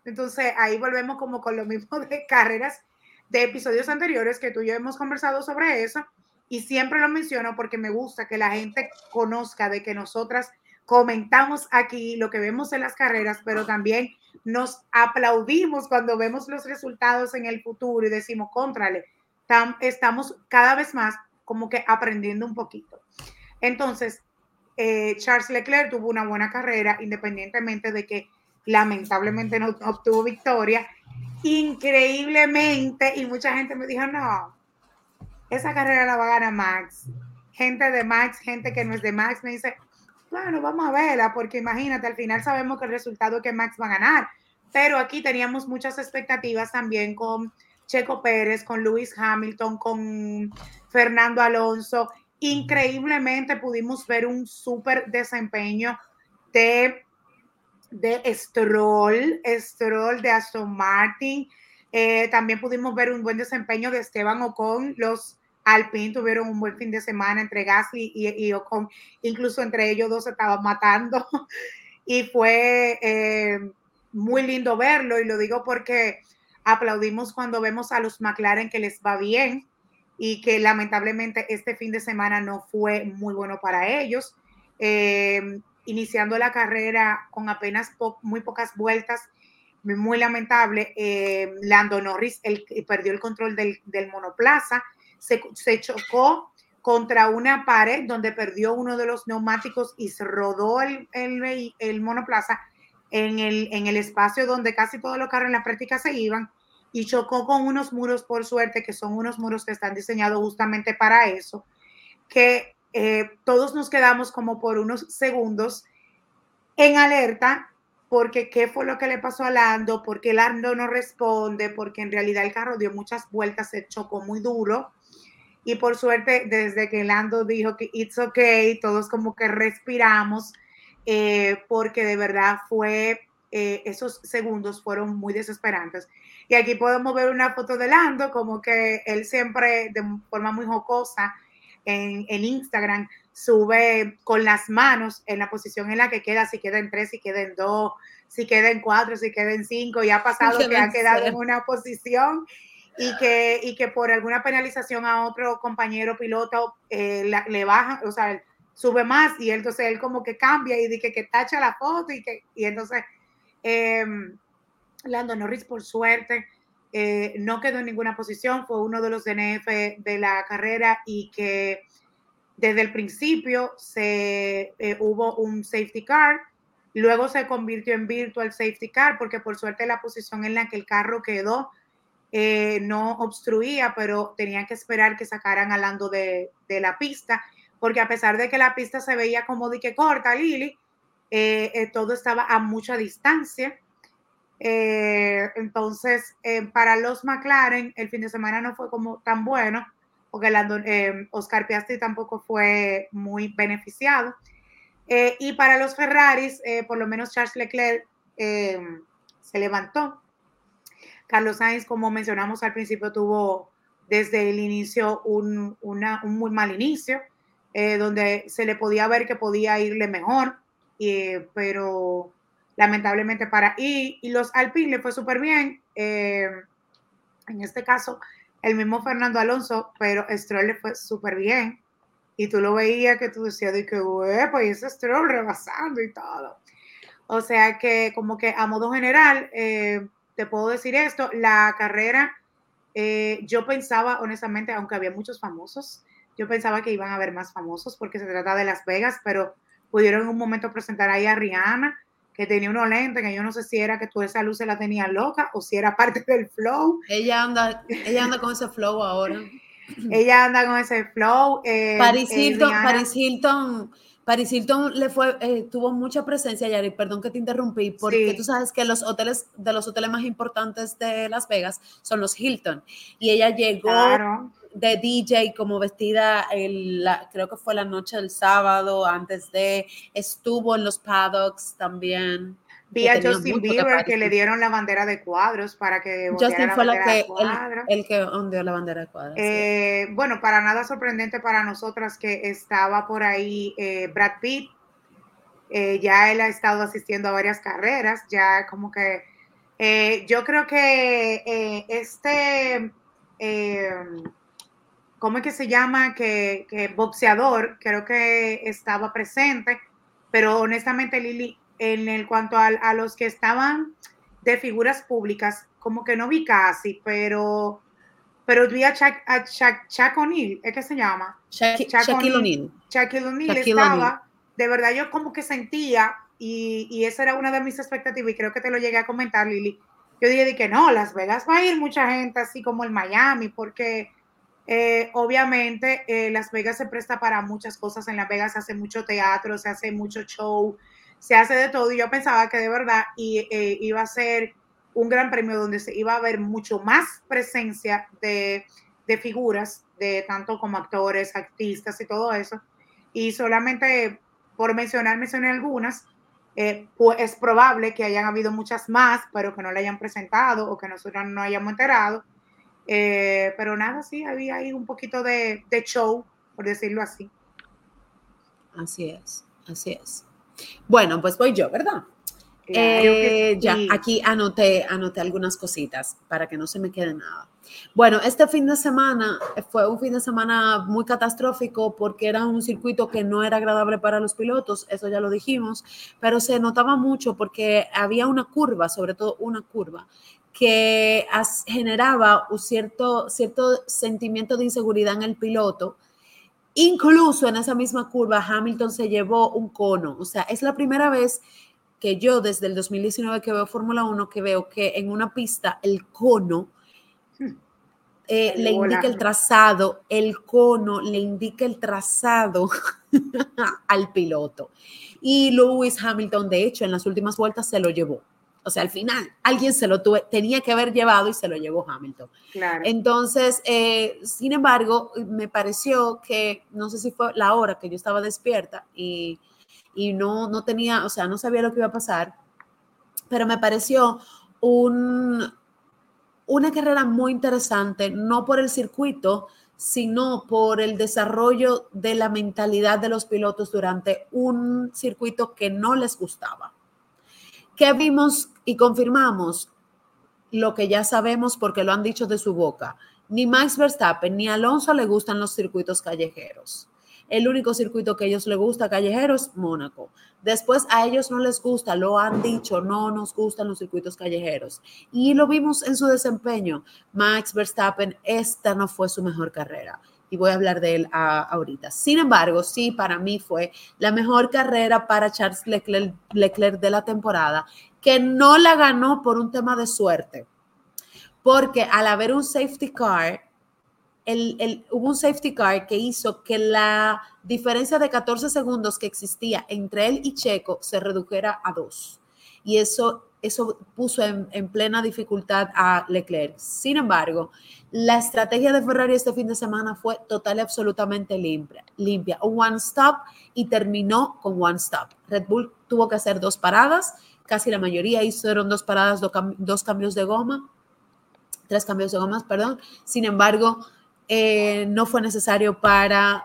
Entonces ahí volvemos como con lo mismo *laughs* de carreras de episodios anteriores que tú y yo hemos conversado sobre eso y siempre lo menciono porque me gusta que la gente conozca de que nosotras comentamos aquí lo que vemos en las carreras, pero también nos aplaudimos cuando vemos los resultados en el futuro y decimos, contrale, estamos cada vez más como que aprendiendo un poquito. Entonces, eh, Charles Leclerc tuvo una buena carrera, independientemente de que lamentablemente no obtuvo victoria. Increíblemente, y mucha gente me dijo, no, esa carrera la va a ganar Max. Gente de Max, gente que no es de Max, me dice, bueno, vamos a verla, porque imagínate, al final sabemos que el resultado es que Max va a ganar. Pero aquí teníamos muchas expectativas también con Checo Pérez, con Lewis Hamilton, con Fernando Alonso. Increíblemente pudimos ver un súper desempeño de, de Stroll, Stroll de Aston Martin. Eh, también pudimos ver un buen desempeño de Esteban Ocon. Los Alpine tuvieron un buen fin de semana entre Gasly y, Ocon. Incluso entre ellos dos se estaban matando. *laughs* y fue eh, muy lindo verlo. Y lo digo porque aplaudimos cuando vemos a los McLaren que les va bien y que lamentablemente este fin de semana no fue muy bueno para ellos. Eh, iniciando la carrera con apenas muy pocas vueltas, muy lamentable. Eh, Lando Norris el, perdió el control del, monoplaza, se, chocó contra una pared donde perdió uno de los neumáticos y se rodó el, el, monoplaza en el, en el espacio donde casi todos los carros en la práctica se iban y chocó con unos muros, por suerte, que son unos muros que están diseñados justamente para eso, que eh, todos nos quedamos como por unos segundos en alerta porque qué fue lo que le pasó a Lando, porque Lando no responde, porque en realidad el carro dio muchas vueltas, se chocó muy duro. Y por suerte, desde que Lando dijo que it's okay, todos como que respiramos, eh, porque de verdad fue, eh, esos segundos fueron muy desesperantes. Y aquí podemos ver una foto de Lando, como que él siempre de forma muy jocosa en, Instagram sube con las manos en la posición en la que queda, si queda en tres, si queda en dos, si queda en cuatro, si queda en cinco, y ha pasado que ha quedado en una posición y que, y que por alguna penalización a otro compañero piloto eh, le baja, o sea, sube más y entonces él como que cambia y dice que, tacha la foto y que, y entonces... Em, Lando Norris, por suerte, eh, no quedó en ninguna posición, fue uno de los DNF de la carrera y que desde el principio se, eh, hubo un safety car, luego se convirtió en virtual safety car porque por suerte la posición en la que el carro quedó eh, no obstruía, pero tenían que esperar que sacaran a Lando de, la pista, porque a pesar de que la pista se veía como de que corta, Lili, todo estaba a mucha distancia eh, entonces, eh, para los McLaren, el fin de semana no fue como tan bueno, porque eh, Oscar Piastri tampoco fue muy beneficiado. y para los Ferraris, por lo menos Charles Leclerc se levantó. Carlos Sainz, como mencionamos al principio, tuvo desde el inicio un, un muy mal inicio, donde se le podía ver que podía irle mejor, pero lamentablemente para y, y los Alpine le fue súper bien. Eh, en este caso, el mismo Fernando Alonso, pero Stroll le fue súper bien. Y tú lo veías que tú decías de que, pues ese Stroll rebasando y todo. O sea que como que a modo general, eh, te puedo decir esto, la carrera, eh, yo pensaba honestamente, aunque había muchos famosos, yo pensaba que iban a haber más famosos porque se trata de Las Vegas, pero pudieron en un momento presentar ahí a Rihanna, que tenía unos lentes, que yo no sé si era que tú esa luz se la tenía loca o si era parte del flow. Ella anda, ella anda con ese flow ahora. *clears throat* ella anda con ese flow. Eh, Paris, eh, Hilton, Paris Hilton, Paris Hilton le fue, eh, tuvo mucha presencia, Yari, perdón que te interrumpí, porque tú sabes que los hoteles, de los hoteles más importantes de Las Vegas son los Hilton. Y ella llegó de DJ como vestida, el, creo que fue la noche del sábado, antes de, estuvo en los paddocks también. Vi a Justin Bieber que, le dieron la bandera de cuadros para que Justin fue la que, el, que ondeó la bandera de cuadros. Eh, bueno, para nada sorprendente para nosotras que estaba por ahí eh, Brad Pitt. Eh, ya él ha estado asistiendo a varias carreras, ya como que yo creo que este ¿cómo es que se llama? Que, boxeador, creo que estaba presente, pero honestamente, Lili, en el cuanto a, los que estaban de figuras públicas, como que no vi casi, pero, pero vi a Chuck, O'Neill, ¿es que se llama? Shaquille O'Neal. Shaquille O'Neal estaba, de verdad yo como que sentía, y, y esa era una de mis expectativas, y creo que te lo llegué a comentar, Lili, yo dije que no, Las Vegas va a ir mucha gente, así como el Miami, porque eh, obviamente eh, Las Vegas se presta para muchas cosas. En Las Vegas se hace mucho teatro, se hace mucho show, se hace de todo. Y yo pensaba que de verdad eh, iba a ser un gran premio donde se iba a ver mucho más presencia de, figuras, de tanto como actores, artistas y todo eso. Y solamente por mencionar, mencioné algunas pues es probable que hayan habido muchas más, pero que no la hayan presentado o que nosotros no hayamos enterado. Eh, pero nada, sí, había ahí un poquito de, show, por decirlo así. Así es, así es. Bueno, pues voy yo, ¿verdad? Eh, ya, aquí anoté, anoté algunas cositas para que no se me quede nada. Bueno, este fin de semana fue un fin de semana muy catastrófico porque era un circuito que no era agradable para los pilotos, eso ya lo dijimos, pero se notaba mucho porque había una curva, sobre todo una curva, que generaba un cierto, cierto sentimiento de inseguridad en el piloto. Incluso en esa misma curva, Hamilton se llevó un cono. O sea, es la primera vez que yo desde el 2019 que veo Fórmula 1, que veo que en una pista el cono eh, le indica el trazado, el cono le indica el trazado *laughs* al piloto. Y Lewis Hamilton, de hecho, en las últimas vueltas se lo llevó. O sea, al final, alguien se lo tuve, tenía que haber llevado y se lo llevó Hamilton. Entonces, eh, sin embargo, me pareció que, no sé si fue la hora que yo estaba despierta y, y no, no tenía, o sea, no sabía lo que iba a pasar, pero me pareció un, una carrera muy interesante, no por el circuito, sino por el desarrollo de la mentalidad de los pilotos durante un circuito que no les gustaba. ¿Qué vimos y confirmamos? Lo que ya sabemos porque lo han dicho de su boca. Ni Max Verstappen ni Alonso le gustan los circuitos callejeros. El único circuito que a ellos les gusta callejeros, Mónaco. Después a ellos no les gusta, lo han dicho, no nos gustan los circuitos callejeros. Y lo vimos en su desempeño. Max Verstappen, esta no fue su mejor carrera. Y voy a hablar de él ahorita. Sin embargo, sí, para mí fue la mejor carrera para Charles Leclerc de la temporada, que no la ganó por un tema de suerte. Porque al haber un safety car, hubo un safety car que hizo que la diferencia de 14 segundos que existía entre él y Checo se redujera a dos. Y eso, eso puso en, plena dificultad a Leclerc. Sin embargo, la estrategia de Ferrari este fin de semana fue total y absolutamente limpia. limpia. Un one stop y terminó con one stop. Red Bull tuvo que hacer dos paradas, casi la mayoría hicieron dos paradas, dos cambios de goma, tres cambios de gomas, perdón. Sin embargo, eh, no fue necesario para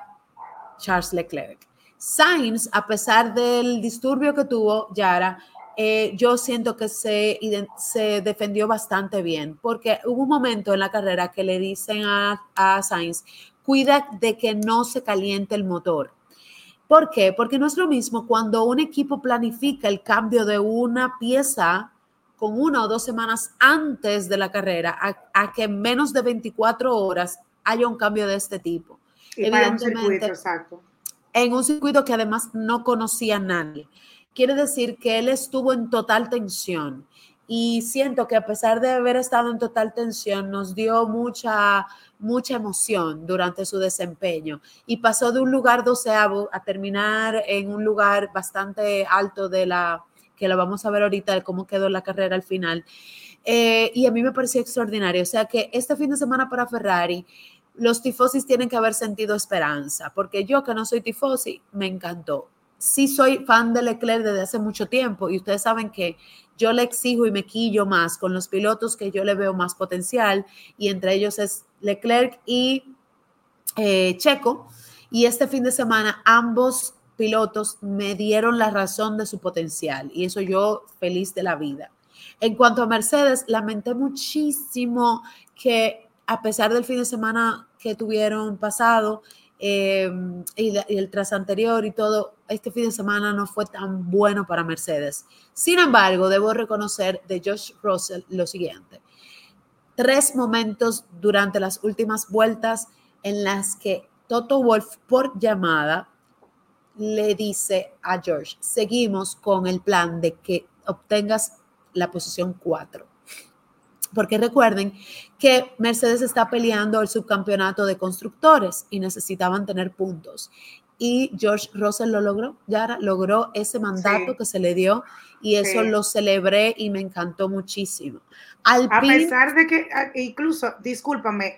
Charles Leclerc. Sainz, a pesar del disturbio que tuvo Yara, eh, yo siento que se, se, defendió bastante bien, porque hubo un momento en la carrera que le dicen a, a Sainz, cuida de que no se caliente el motor. ¿Por qué? Porque no es lo mismo cuando un equipo planifica el cambio de una pieza con una o dos semanas antes de la carrera a, a que en menos de 24 horas haya un cambio de este tipo. Evidentemente, en un circuito que además no conocía a nadie. Quiere decir que él estuvo en total tensión y siento que a pesar de haber estado en total tensión, nos dio mucha, mucha emoción durante su desempeño y pasó de un lugar doceavo a terminar en un lugar bastante alto de la, que lo vamos a ver ahorita, de cómo quedó la carrera al final. Eh, y a mí me pareció extraordinario. O sea que este fin de semana para Ferrari, los tifosis tienen que haber sentido esperanza, porque yo que no soy tifosi, me encantó. Sí soy fan de Leclerc desde hace mucho tiempo y ustedes saben que yo le exijo y me quillo más con los pilotos que yo le veo más potencial y entre ellos es Leclerc y eh, Checo. Y este fin de semana ambos pilotos me dieron la razón de su potencial y eso yo feliz de la vida. En cuanto a Mercedes, lamenté muchísimo que a pesar del fin de semana que tuvieron pasado em, y, el tras anterior y todo, este fin de semana no fue tan bueno para Mercedes. Sin embargo, debo reconocer de Josh Russell lo siguiente. Tres momentos durante las últimas vueltas en las que Toto Wolf por llamada le dice a George, seguimos con el plan de que obtengas la posición 4 porque recuerden que Mercedes está peleando el subcampeonato de constructores y necesitaban tener puntos. Y George Russell lo logró, Yara logró ese mandato que se le dio y eso lo celebré y me encantó muchísimo. a pesar de que, incluso, discúlpame,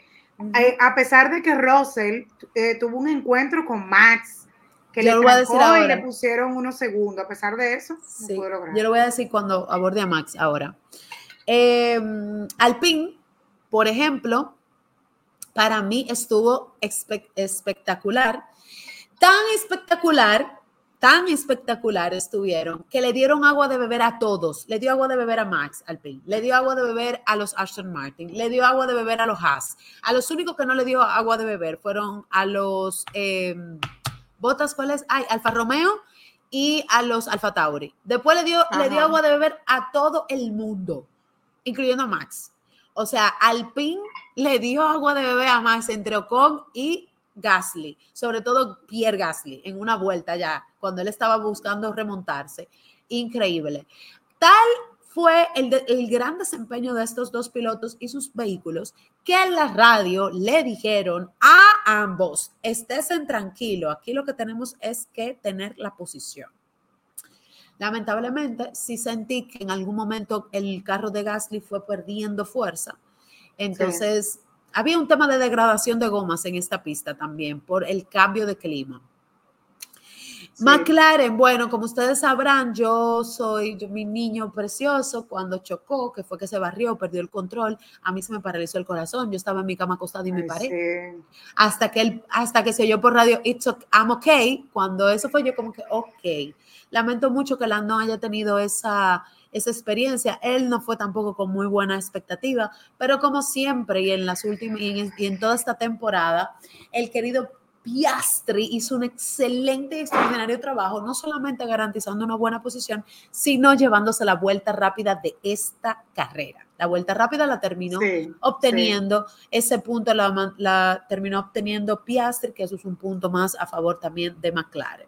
eh, a pesar de que Russell eh, tuvo un encuentro con Max, que le voy a decir y le pusieron unos segundos, a pesar de eso, yo lo voy a decir cuando aborde a Max ahora. Eh, Alpine, por ejemplo, para mí estuvo espectacular, tan espectacular, tan espectacular estuvieron que le dieron agua de beber a todos. Le dio agua de beber a Max Alpine, le dio agua de beber a los Aston Martin, le dio agua de beber a los Haas. A los únicos que no le dio agua de beber fueron a los em, botas, ¿cuáles? Ay, Alfa Romeo y a los Alfa Tauri. Después le dio, le dio agua de beber a todo el mundo incluyendo a Max. O sea, Alpine le dio agua de bebé a Max entre Ocon y Gasly, sobre todo Pierre Gasly, en una vuelta ya, cuando él estaba buscando remontarse. Increíble. Tal fue el, el, gran desempeño de estos dos pilotos y sus vehículos que en la radio le dijeron a ambos, estés tranquilo, aquí lo que tenemos es que tener la posición. Lamentablemente, sí sentí que en algún momento el carro de Gasly fue perdiendo fuerza. Entonces, había un tema de degradación de gomas en esta pista también por el cambio de clima. McLaren, bueno, como ustedes sabrán, yo soy mi niño precioso cuando chocó, que fue que se barrió, perdió el control, a mí se me paralizó el corazón, yo estaba en mi cama acostada y me paré. Hasta que él, hasta que se oyó por radio, It's okay, I'm okay, cuando eso fue yo como que, ok. Lamento mucho que la no haya tenido esa, esa experiencia. Él no fue tampoco con muy buena expectativa, pero como siempre y en las últimas y en, y en toda esta temporada, el querido Piastri hizo un excelente y extraordinario trabajo, no solamente garantizando una buena posición, sino llevándose la vuelta rápida de esta carrera. La vuelta rápida la terminó obteniendo, ese punto la, la, terminó obteniendo Piastri, que eso es un punto más a favor también de McLaren.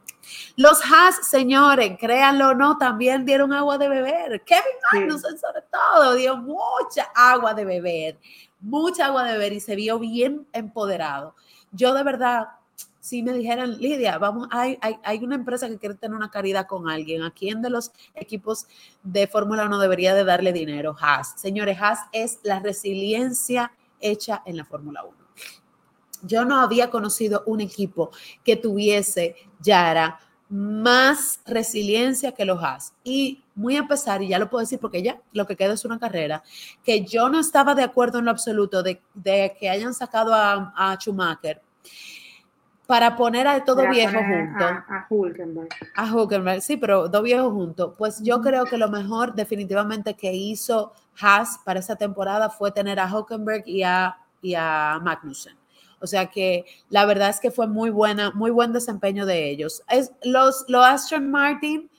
Los Haas, señores, créanlo o no, también dieron agua de beber. Kevin Magnussen, sobre todo, dio mucha agua de beber, mucha agua de beber y se vio bien empoderado. Yo de verdad si me dijeran, Lidia, vamos, hay, hay, una empresa que quiere tener una caridad con alguien, ¿a quién de los equipos de Fórmula 1 debería de darle dinero? Haas. Señores, Haas es la resiliencia hecha en la Fórmula 1. Yo no había conocido un equipo que tuviese, Yara, más resiliencia que los Haas. Y muy a pesar, y ya lo puedo decir porque ya lo que queda es una carrera, que yo no estaba de acuerdo en lo absoluto de, que hayan sacado a Schumacher para poner a todo viejo junto. A, Hulkenberg. A Hulkenberg, sí, pero dos viejos juntos. Pues yo creo que lo mejor definitivamente que hizo Haas para esta temporada fue tener a Hulkenberg y a, y a Magnussen. O sea que la verdad es que fue muy buena, muy buen desempeño de ellos. Es, los, los Aston Martin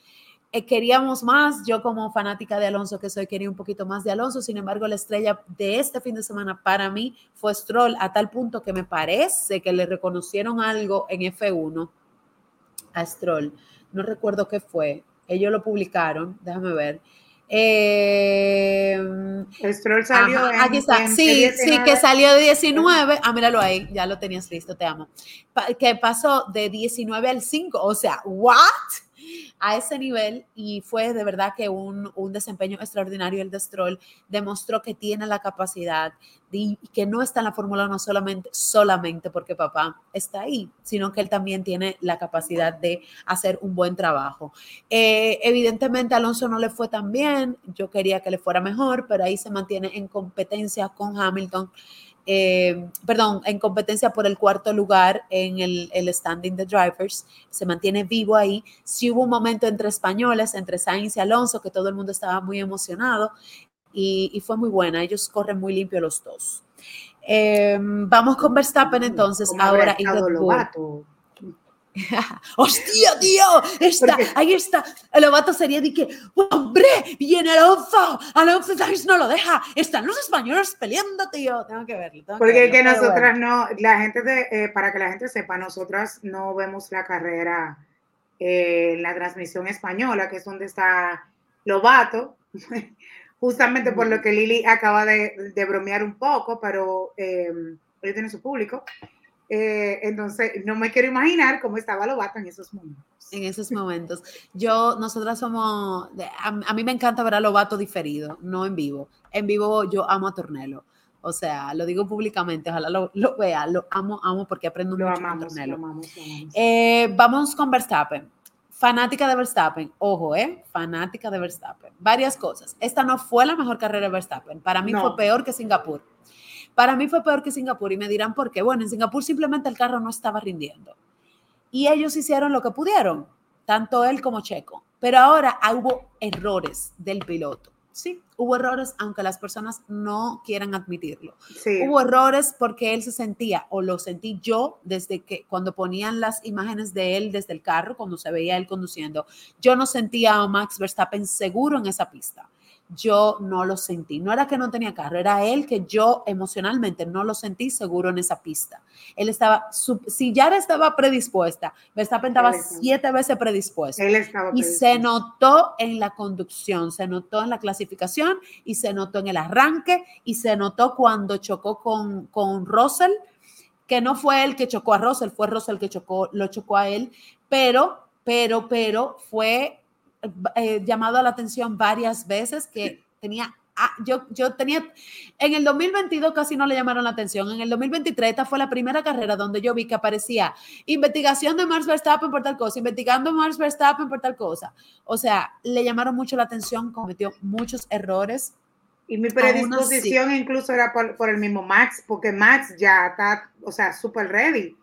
eh, queríamos más, yo como fanática de Alonso que soy, quería un poquito más de Alonso, sin embargo la estrella de este fin de semana para mí fue Stroll a tal punto que me parece que le reconocieron algo en F1 a Stroll, no recuerdo qué fue, ellos lo publicaron, déjame ver. Eh, Stroll salió aquí está, sí, sí, que salió de 19, ah, míralo ahí, ya lo tenías listo, te amo, que pasó de 19 al 5, o sea, ¿what? A ese nivel y fue de verdad que un, desempeño extraordinario el de Stroll demostró que tiene la capacidad y que no está en la Fórmula 1 solamente, solamente porque papá está ahí, sino que él también tiene la capacidad de hacer un buen trabajo. Eh, evidentemente Alonso no le fue tan bien, yo quería que le fuera mejor, pero ahí se mantiene en competencia con Hamilton. Eh, perdón, en competencia por el cuarto lugar en el, el, standing de drivers, se mantiene vivo ahí. Sí hubo un momento entre españoles, entre Sainz y Alonso, que todo el mundo estaba muy emocionado y, fue muy buena. Ellos corren muy limpio los dos. Em, vamos con Verstappen entonces ahora y Red Bull. *laughs* ¡Hostia, tío! Está, ahí está. El Lobato sería de que, ¡hombre! ¡Viene Alonso! Alonso no lo deja. Están los españoles peleando, tío. Tengo que verlo. Porque que, nosotras no, la gente, de, eh, para que la gente sepa, nosotras no vemos la carrera eh, en la transmisión española, que es donde está Lobato. *laughs* Justamente por lo que Lili acaba de, bromear un poco, pero eh, él tiene su público. Eh, entonces, no me quiero imaginar cómo estaba Lobato en esos momentos. En esos momentos. Yo, nosotras somos, a, mí me encanta ver a Lobato diferido, no en vivo. En vivo yo amo a Tornelo. O sea, lo digo públicamente, ojalá lo, vea, lo amo, amo porque aprendo mucho a Tornelo. Eh, vamos con Verstappen. Fanática de Verstappen, ojo, ¿eh? Fanática de Verstappen. Varias cosas. Esta no fue la mejor carrera de Verstappen. Para mí fue peor que Singapur. Para mí fue peor que Singapur y me dirán por qué. Bueno, en Singapur simplemente el carro no estaba rindiendo. Y ellos hicieron lo que pudieron, tanto él como Checo. Pero ahora hubo errores del piloto. Sí, hubo errores, aunque las personas no quieran admitirlo. Hubo errores porque él se sentía, o lo sentí yo desde que cuando ponían las imágenes de él desde el carro, cuando se veía él conduciendo, yo no sentía a Max Verstappen seguro en esa pista yo no lo sentí. No era que no tenía carro, era él que yo emocionalmente no lo sentí seguro en esa pista. Él estaba, si ya estaba predispuesta, Verstappen estaba siete veces predispuesto. y se notó en la conducción, se notó en la clasificación y se notó en el arranque y se notó cuando chocó con, con Russell, que no fue él que chocó a Russell, fue Russell que chocó, lo chocó a él, pero, pero, pero fue eh, llamado la atención varias veces que tenía, ah, yo, yo tenía, en el 2022 casi no le llamaron la atención, en el 2023 esta fue la primera carrera donde yo vi que aparecía investigación de Max Verstappen por tal cosa, investigando Max Verstappen por tal cosa. O sea, le llamaron mucho la atención, cometió muchos errores. Y mi predisposición incluso era por, el mismo Max, porque Max ya está, o sea, súper ready.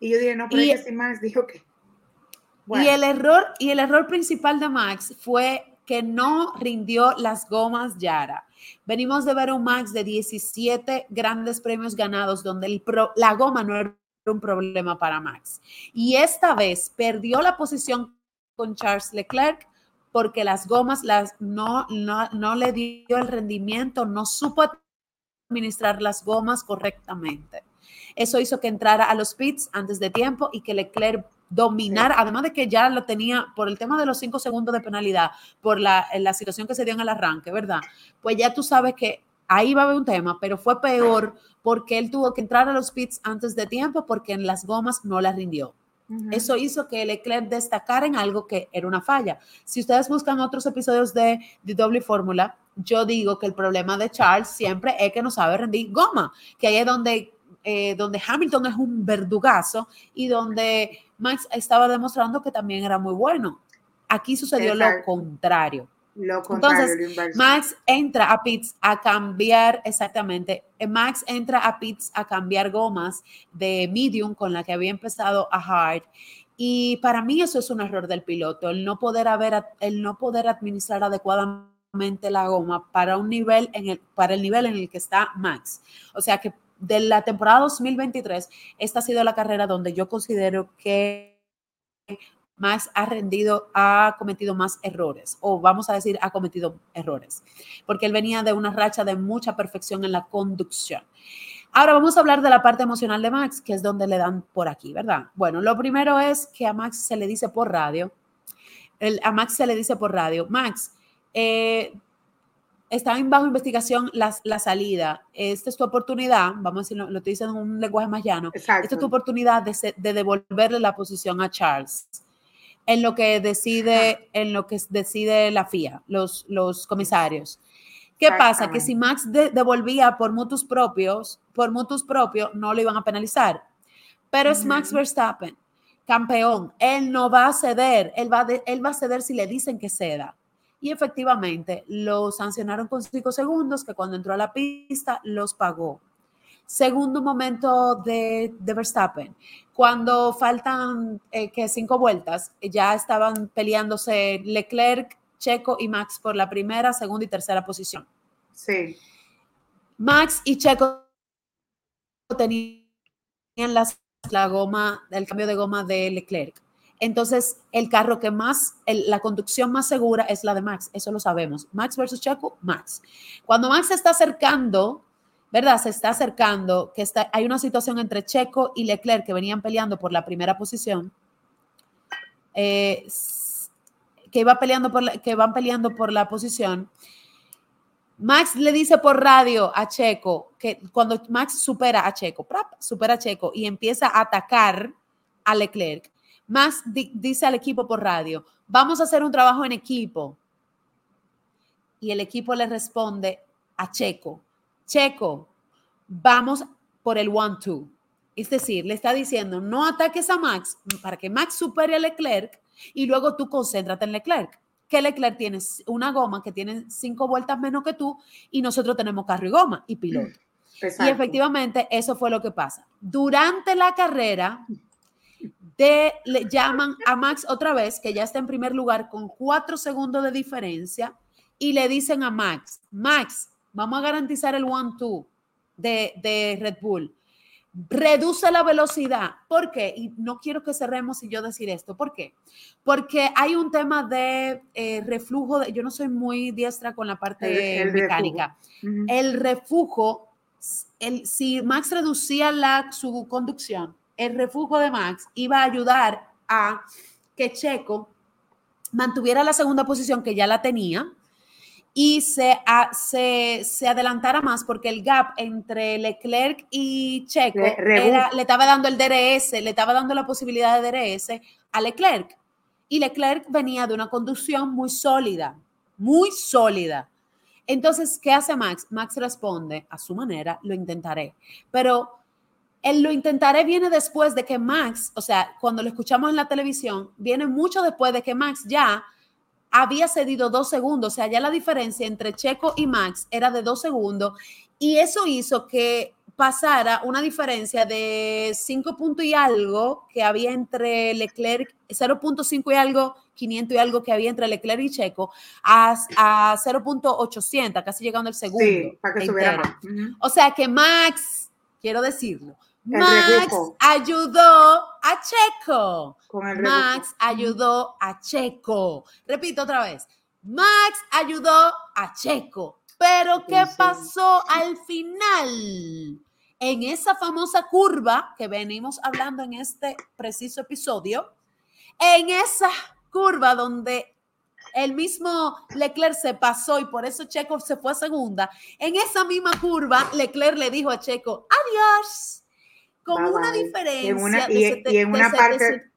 Y yo dije, no, pero si Max dijo que y, el error, y el error principal de Max fue que no rindió las gomas Yara. Venimos de ver un Max de 17 grandes premios ganados donde la goma no era un problema para Max. Y esta vez perdió la posición con Charles Leclerc porque las gomas no le dio el rendimiento, no supo administrar las gomas correctamente. Eso hizo que entrara a los pits antes de tiempo y que Leclerc dominar, además de que ya lo tenía por el tema de los cinco segundos de penalidad, por la, la situación que se dio en el arranque, ¿verdad? Pues ya tú sabes que ahí va a haber un tema, pero fue peor porque él tuvo que entrar a los pits antes de tiempo porque en las gomas no las rindió. Eso hizo que Leclerc destacara en algo que era una falla. Si ustedes buscan otros episodios de, de Doble Fórmula, yo digo que el problema de Charles siempre es que no sabe rendir goma, que ahí es donde, eh, donde Hamilton es un verdugazo y donde Max estaba demostrando que también era muy bueno. Aquí sucedió lo contrario. Lo contrario. Entonces, Max entra a Pitts a cambiar, exactamente, eh, Max entra a Pitts a cambiar gomas de medium con la que había empezado a hard. Y para mí eso es un error del piloto, el no poder, haber, el no poder administrar adecuadamente la goma para un nivel en el, para el nivel en el que está Max. O sea que de la temporada 2023, esta ha sido la carrera donde yo considero que Max ha rendido, ha cometido más errores, o vamos a decir, ha cometido errores, porque él venía de una racha de mucha perfección en la conducción. Ahora vamos a hablar de la parte emocional de Max, que es donde le dan por aquí, ¿verdad? Bueno, lo primero es que a Max se le dice por radio, a Max se le dice por radio, Max, eh, está en bajo investigación la, la, salida. Esta es tu oportunidad, vamos a decirlo, lo estoy diciendo en un lenguaje más llano. Esta es tu oportunidad de, de, devolverle la posición a Charles en lo que decide, en lo que decide la FIA, los, los comisarios. ¿Qué pasa? Que si Max devolvía por mutuos propios, por mutuos propios, no lo iban a penalizar. Pero es Max Verstappen, campeón. Él no va a ceder. Él va, él va a ceder si le dicen que ceda y efectivamente lo sancionaron con cinco segundos, que cuando entró a la pista los pagó. Segundo momento de, Verstappen, cuando faltan eh, que cinco vueltas, ya estaban peleándose Leclerc, Checo y Max por la primera, segunda y tercera posición. Sí. Max y Checo tenían la goma, el cambio de goma de Leclerc. Entonces, el carro que más, la conducción más segura es la de Max, eso lo sabemos. Max versus Checo, Max. Cuando Max se está acercando, ¿verdad? Se está acercando, que está, hay una situación entre Checo y Leclerc que venían peleando por la primera posición, eh, que, iba peleando por que van peleando por la posición. Max le dice por radio a Checo que cuando Max supera a Checo, supera a Checo y empieza a atacar a Leclerc, Max dice al equipo por radio, vamos a hacer un trabajo en equipo. Y el equipo le responde a Checo, Checo, vamos por el one-two. Es decir, le está diciendo, no ataques a Max para que Max supere a Leclerc y luego tú concéntrate en Leclerc que Leclerc tiene una goma que tiene cinco vueltas menos que tú y nosotros tenemos carro y goma y piloto. *clears throat* Y efectivamente eso fue lo que pasa. Durante la carrera, le llaman a Max otra vez, que ya está en primer lugar con cuatro segundos de diferencia, y le dicen a Max, Max, vamos a garantizar el one-two de, de Red Bull reduce la velocidad. ¿Por qué? Y no quiero que cerremos y yo decir esto. ¿Por qué? Porque hay un tema de eh, reflujo. yo no soy muy diestra con la parte mecánica. El reflujo, el, si Max reducía la, su conducción, el reflujo de Max iba a ayudar a que Checo mantuviera la segunda posición que ya la tenía y se, se, se, adelantara más porque el gap entre Leclerc y Checo le estaba dando el DRS, le estaba dando la posibilidad de DRS a Leclerc. Y Leclerc venía de una conducción muy sólida, muy sólida. Entonces, ¿qué hace Max? Max responde a su manera, lo intentaré. Pero el lo intentaré viene después de que Max, o sea, cuando lo escuchamos en la televisión, viene mucho después de que Max ya había cedido dos segundos, o sea, ya la diferencia entre Checo y Max era de dos segundos y eso hizo que pasara una diferencia de 5 puntos y algo que había entre Leclerc, 0.5 y algo, 500 y algo que había entre Leclerc y Checo, a, a 0.800, casi llegando al segundo. Sí, para que subiera O sea que Max, quiero decirlo, Max ayudó a Checo. Max ayudó a Checo. Repito otra vez. Max ayudó a Checo. Pero ¿qué pasó al final? En esa famosa curva que venimos hablando en este preciso episodio, en esa curva donde el mismo Leclerc se pasó y por eso Checo se fue a segunda, en esa misma curva Leclerc le dijo a Checo, adiós con una diferencia. y, en una parte...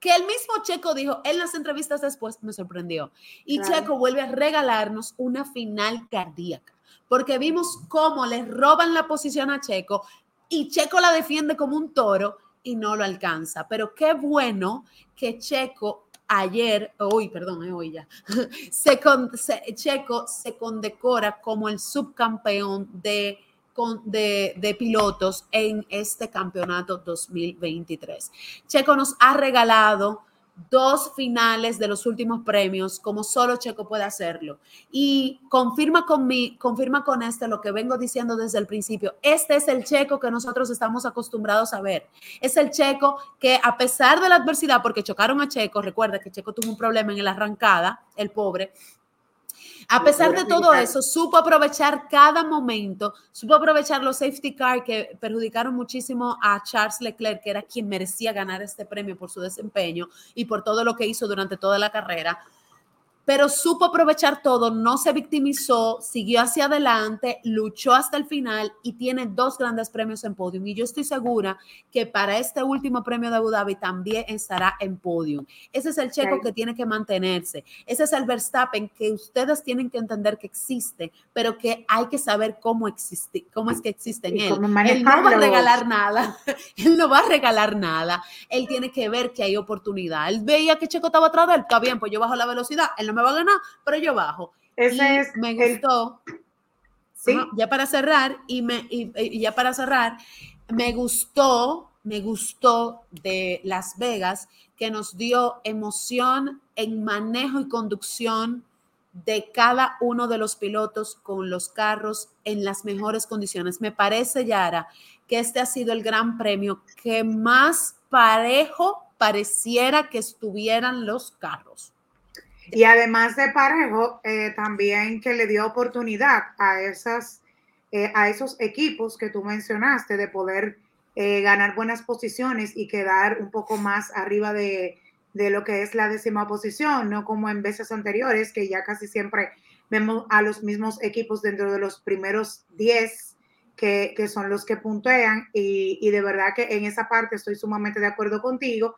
que el mismo Checo dijo en las entrevistas después, me sorprendió. Y Checo vuelve a regalarnos una final cardíaca, porque vimos cómo le roban la posición a Checo y Checo la defiende como un toro y no lo alcanza. Pero qué bueno que Checo ayer, hoy, perdón, eh, hoy ya, *laughs* se, se, Checo se condecora como el subcampeón de de, pilotos en este campeonato 2023. Checo nos ha regalado dos finales de los últimos premios, como solo Checo puede hacerlo. Y confirma con mí, confirma con este lo que vengo diciendo desde el principio. Este es el Checo que nosotros estamos acostumbrados a ver. Es el Checo que a pesar de la adversidad, porque chocaron a Checo, recuerda que Checo tuvo un problema en la arrancada, el pobre, a pesar de todo eso, supo aprovechar cada momento, supo aprovechar los safety car que perjudicaron muchísimo a Charles Leclerc, que era quien merecía ganar este premio por su desempeño y por todo lo que hizo durante toda la carrera pero supo aprovechar todo, no se victimizó, siguió hacia adelante, luchó hasta el final y tiene dos grandes premios en podium. Y yo estoy segura que para este último premio de Abu Dhabi también estará en podium. Ese es el checo que tiene que mantenerse. Ese es el Verstappen que ustedes tienen que entender que existe, pero que hay que saber cómo existe, cómo es que existe en él. Él no va a regalar nada. *laughs* él no va a regalar nada. Él tiene que ver que hay oportunidad. Él veía que Checo estaba atrás de él, está bien, pues yo bajo la velocidad. Él no me va a ganar, pero yo bajo. Ese es me gustó. ¿Sí? ya para cerrar, y, me, y, ya para cerrar, me gustó, me gustó de Las Vegas que nos dio emoción en manejo y conducción de cada uno de los pilotos con los carros en las mejores condiciones. Me parece, Yara, que este ha sido el gran premio que más parejo pareciera que estuvieran los carros. Y además de parejo, eh, también que le dio oportunidad a, esas, eh, a esos equipos que tú mencionaste de poder eh, ganar buenas posiciones y quedar un poco más arriba de, de lo que es la décima posición, no como en veces anteriores, que ya casi siempre vemos a los mismos equipos dentro de los primeros 10 que, que son los que puntean y, y, de verdad que en esa parte estoy sumamente de acuerdo contigo.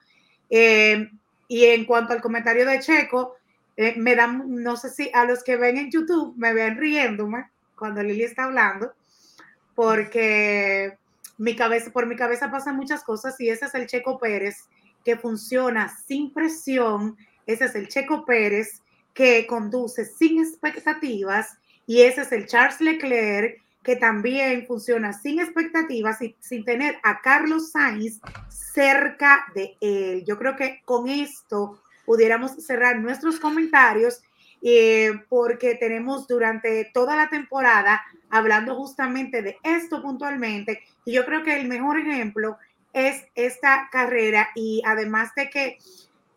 Eh, y en cuanto al comentario de Checo, eh, me dan, no sé si a los que ven en YouTube me ven riéndome cuando Lili está hablando, porque mi cabeza, por mi cabeza pasan muchas cosas y ese es el Checo Pérez que funciona sin presión, ese es el Checo Pérez que conduce sin expectativas y ese es el Charles Leclerc que también funciona sin expectativas y sin tener a Carlos Sainz cerca de él. Yo creo que con esto pudiéramos cerrar nuestros comentarios eh, porque tenemos durante toda la temporada hablando justamente de esto puntualmente y yo creo que el mejor ejemplo es esta carrera y además de que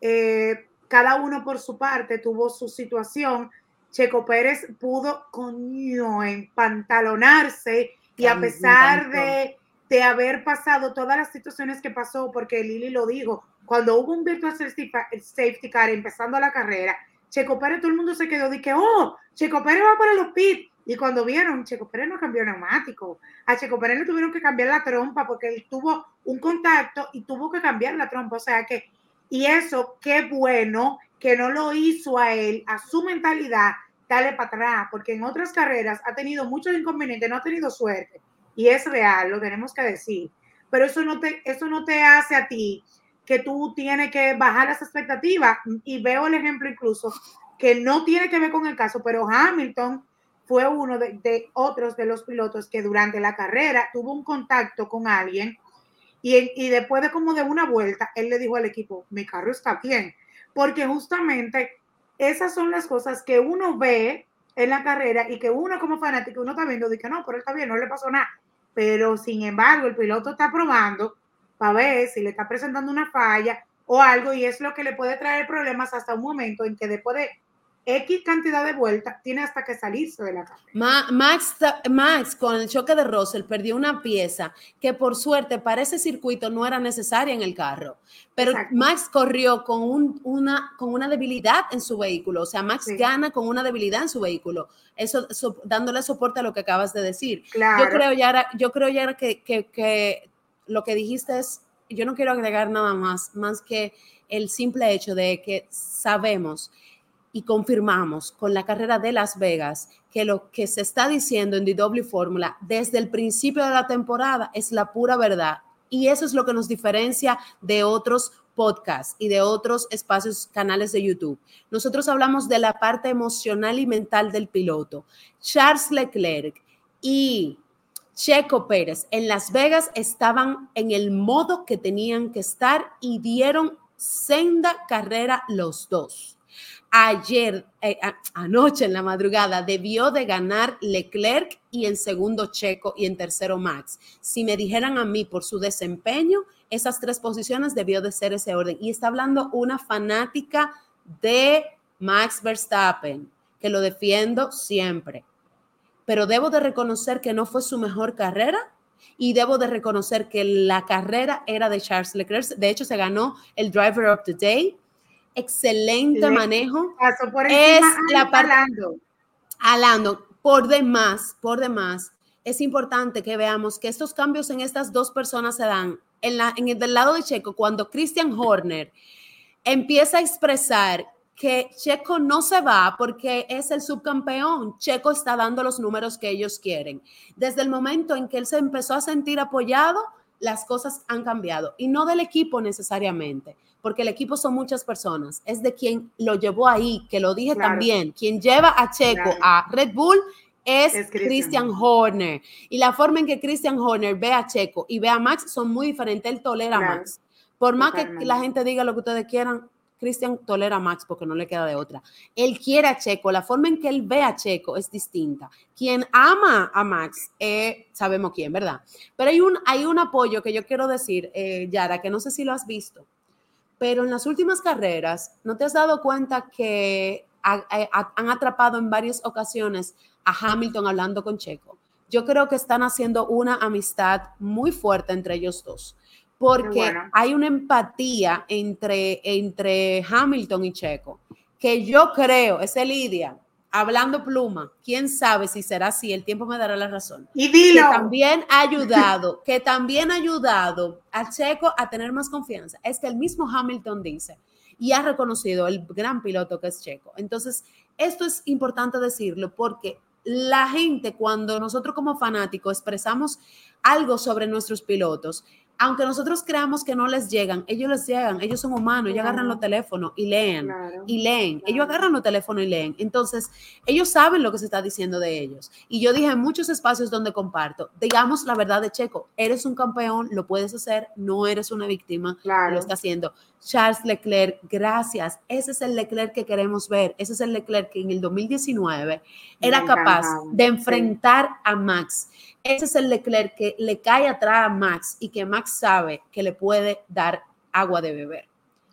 eh, cada uno por su parte tuvo su situación, Checo Pérez pudo coño empantalonarse y a pesar de, de, haber pasado todas las situaciones que pasó, porque Lili lo dijo, cuando hubo un virtual safety car empezando la carrera, Checo Pérez, todo el mundo se quedó de que, oh, Checo Pérez va para los pits. Y cuando vieron, Checo Pérez no cambió neumático. A Checo Pérez le tuvieron que cambiar la trompa porque él tuvo un contacto y tuvo que cambiar la trompa. O sea que, y eso, qué bueno que no lo hizo a él, a su mentalidad, dale para atrás, porque en otras carreras ha tenido muchos inconvenientes, no ha tenido suerte. Y es real, lo tenemos que decir. Pero eso no te, eso no te hace a ti que tú tienes que bajar las expectativas. Y veo el ejemplo incluso que no tiene que ver con el caso, pero Hamilton fue uno de, otros de los pilotos que durante la carrera tuvo un contacto con alguien y, y, después de como de una vuelta, él le dijo al equipo, mi carro está bien, porque justamente esas son las cosas que uno ve en la carrera y que uno como fanático, uno está viendo, dice, no, pero está bien, no le pasó nada, pero sin embargo el piloto está probando para ver si le está presentando una falla o algo y es lo que le puede traer problemas hasta un momento en que después de X cantidad de vueltas, tiene hasta que salirse de la carrera. Max, Max, con el choque de Russell, perdió una pieza que por suerte para ese circuito no era necesaria en el carro. Pero Max corrió con, una, con una debilidad en su vehículo. O sea, Max gana con una debilidad en su vehículo. Eso, dándole soporte a lo que acabas de decir. Yo creo, Yara, yo creo, Yara, que, que, que lo que dijiste es, yo no quiero agregar nada más, más que el simple hecho de que sabemos y confirmamos con la carrera de Las Vegas que lo que se está diciendo en DW Fórmula desde el principio de la temporada es la pura verdad. Y eso es lo que nos diferencia de otros podcasts y de otros espacios, canales de YouTube. Nosotros hablamos de la parte emocional y mental del piloto. Charles Leclerc y Checo Pérez en Las Vegas estaban en el modo que tenían que estar y dieron senda carrera los dos ayer, eh, anoche en la madrugada, debió de ganar Leclerc y en segundo Checo y en tercero Max. Si me dijeran a mí por su desempeño, esas tres posiciones debió de ser ese orden. Y está hablando una fanática de Max Verstappen, que lo defiendo siempre. Pero debo de reconocer que no fue su mejor carrera y debo de reconocer que la carrera era de Charles Leclerc. De hecho, se ganó el Driver of the Day excelente manejo. es la parte alando. Por demás, por demás, es importante que veamos que estos cambios en estas dos personas se dan en, la, en el del lado de Checo cuando Christian Horner empieza a expresar que Checo no se va porque es el subcampeón. Checo está dando los números que ellos quieren. Desde el momento en que él se empezó a sentir apoyado, las cosas han cambiado y no del equipo necesariamente porque el equipo son muchas personas, es de quien lo llevó ahí, que lo dije también, quien lleva a Checo a Red Bull es, Christian. Horner. Y la forma en que Christian Horner ve a Checo y ve a Max son muy diferentes, él tolera a Max. Por más que la gente diga lo que ustedes quieran, Christian tolera a Max porque no le queda de otra. Él quiere a Checo, la forma en que él ve a Checo es distinta. Quien ama a Max, eh, sabemos quién, ¿verdad? Pero hay un, hay un apoyo que yo quiero decir, eh, Yara, que no sé si lo has visto, pero en las últimas carreras, ¿no te has dado cuenta que han atrapado en varias ocasiones a Hamilton hablando con Checo? Yo creo que están haciendo una amistad muy fuerte entre ellos dos porque hay una empatía entre, entre Hamilton y Checo, que yo creo, es Lidia, hablando pluma, quién sabe si será así, el tiempo me dará la razón. Y dilo. Que también ha *laughs* ayudado, que también ha ayudado a Checo a tener más confianza. Es que el mismo Hamilton dice y ha reconocido el gran piloto que es Checo. Entonces, esto es importante decirlo porque la gente, cuando nosotros como fanáticos expresamos algo sobre nuestros pilotos, aunque nosotros creamos que no les llegan, ellos les llegan, ellos son humanos, ellos agarran los teléfonos y leen, y leen, ellos agarran los teléfonos y leen. Entonces, ellos saben lo que se está diciendo de ellos. Y yo dije en muchos espacios donde comparto, digamos la verdad de Checo, eres un campeón, lo puedes hacer, no eres una víctima, lo está haciendo. Charles Leclerc, gracias. Ese es el Leclerc que queremos ver. Ese es el Leclerc que en el 2019 era capaz de enfrentar a Max ese es el Leclerc que le cae atrás a Max y que Max sabe que le puede dar agua de beber.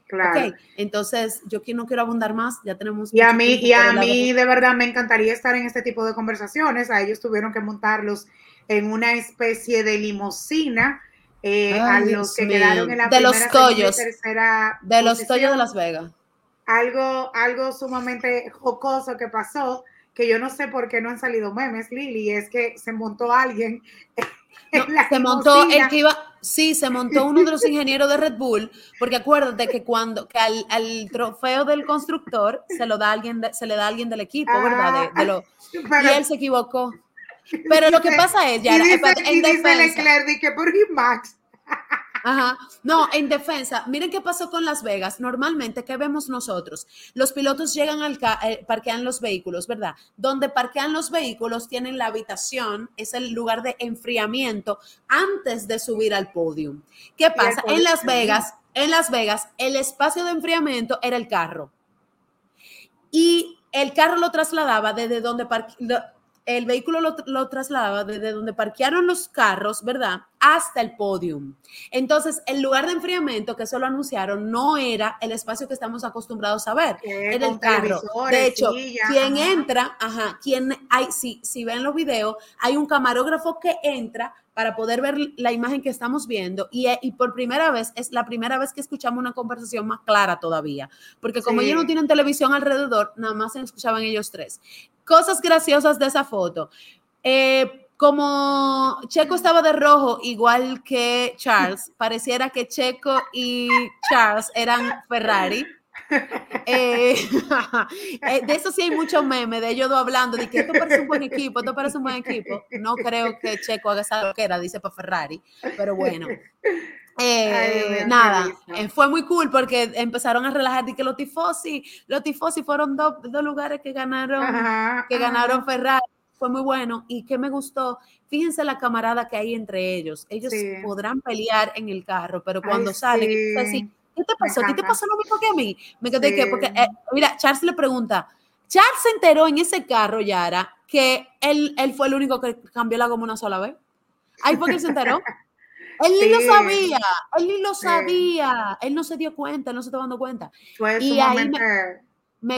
Claro. Entonces, yo no quiero abundar más, ya tenemos... Y a mí, y a mí de verdad me encantaría estar en este tipo de conversaciones. A ellos tuvieron que montarlos en una especie de limosina. Eh, a los que quedaron en la de los tollos, de los tollos de Las Vegas. Algo, algo sumamente jocoso que pasó que yo no sé por qué no han salido memes, Lili, es que se montó alguien. *laughs* se montó el que iba, sí, se montó uno de los *laughs* ingenieros de Red Bull, porque acuérdate que cuando que al, trofeo del constructor se lo da alguien, se le da a alguien del equipo, ¿verdad? De, lo, y él se equivocó. *laughs* Pero lo que pasa es, ya, y dice, en Leclerc, que por Max. Ajá. No, en defensa, miren qué pasó con Las Vegas. Normalmente, ¿qué vemos nosotros? Los pilotos llegan al eh, parquean los vehículos, ¿verdad? Donde parquean los vehículos tienen la habitación, es el lugar de enfriamiento antes de subir al podio. ¿Qué pasa? En Las Vegas, en Las Vegas, el espacio de enfriamiento era el carro. Y el carro lo trasladaba desde donde el vehículo lo, trasladaba desde donde parquearon los carros, ¿verdad? Hasta el podium. Entonces, el lugar de enfriamiento que eso lo anunciaron no era el espacio que estamos acostumbrados a ver, era el carro. De hecho, quien entra, ajá, quien hay, si, si ven los videos, hay un camarógrafo que entra para poder ver la imagen que estamos viendo y, y, por primera vez, es la primera vez que escuchamos una conversación más clara todavía, porque como ellos no tienen televisión alrededor, nada más se escuchaban ellos tres. Cosas graciosas de esa foto. Eh, como Checo estaba de rojo, igual que Charles, pareciera que Checo y Charles eran Ferrari. Eh, *laughs* eh, de eso sí hay mucho meme, de ellos dos hablando, de que esto parece un buen equipo, esto parece un buen equipo. No creo que Checo haga esa loquera, dice para Ferrari, pero bueno. Eh, nada, fue muy cool porque empezaron a relajar de que los tifosi, los tifosi fueron dos, lugares que ganaron, que ganaron Ferrari, fue muy bueno y que me gustó. Fíjense la camarada que hay entre ellos. Ellos podrán pelear en el carro, pero cuando salen, así, ¿qué te pasó? ¿Qué te pasó lo mismo que a mí? Me quedé que, porque, eh, mira, Charles le pregunta, Charles se enteró en ese carro, Yara, que él, él fue el único que cambió la goma una sola vez. Ahí fue que él se enteró. *laughs* Él ni lo sabía, él ni lo sabía, él no se dio cuenta, él no se estaba dando cuenta. Fue y ahí me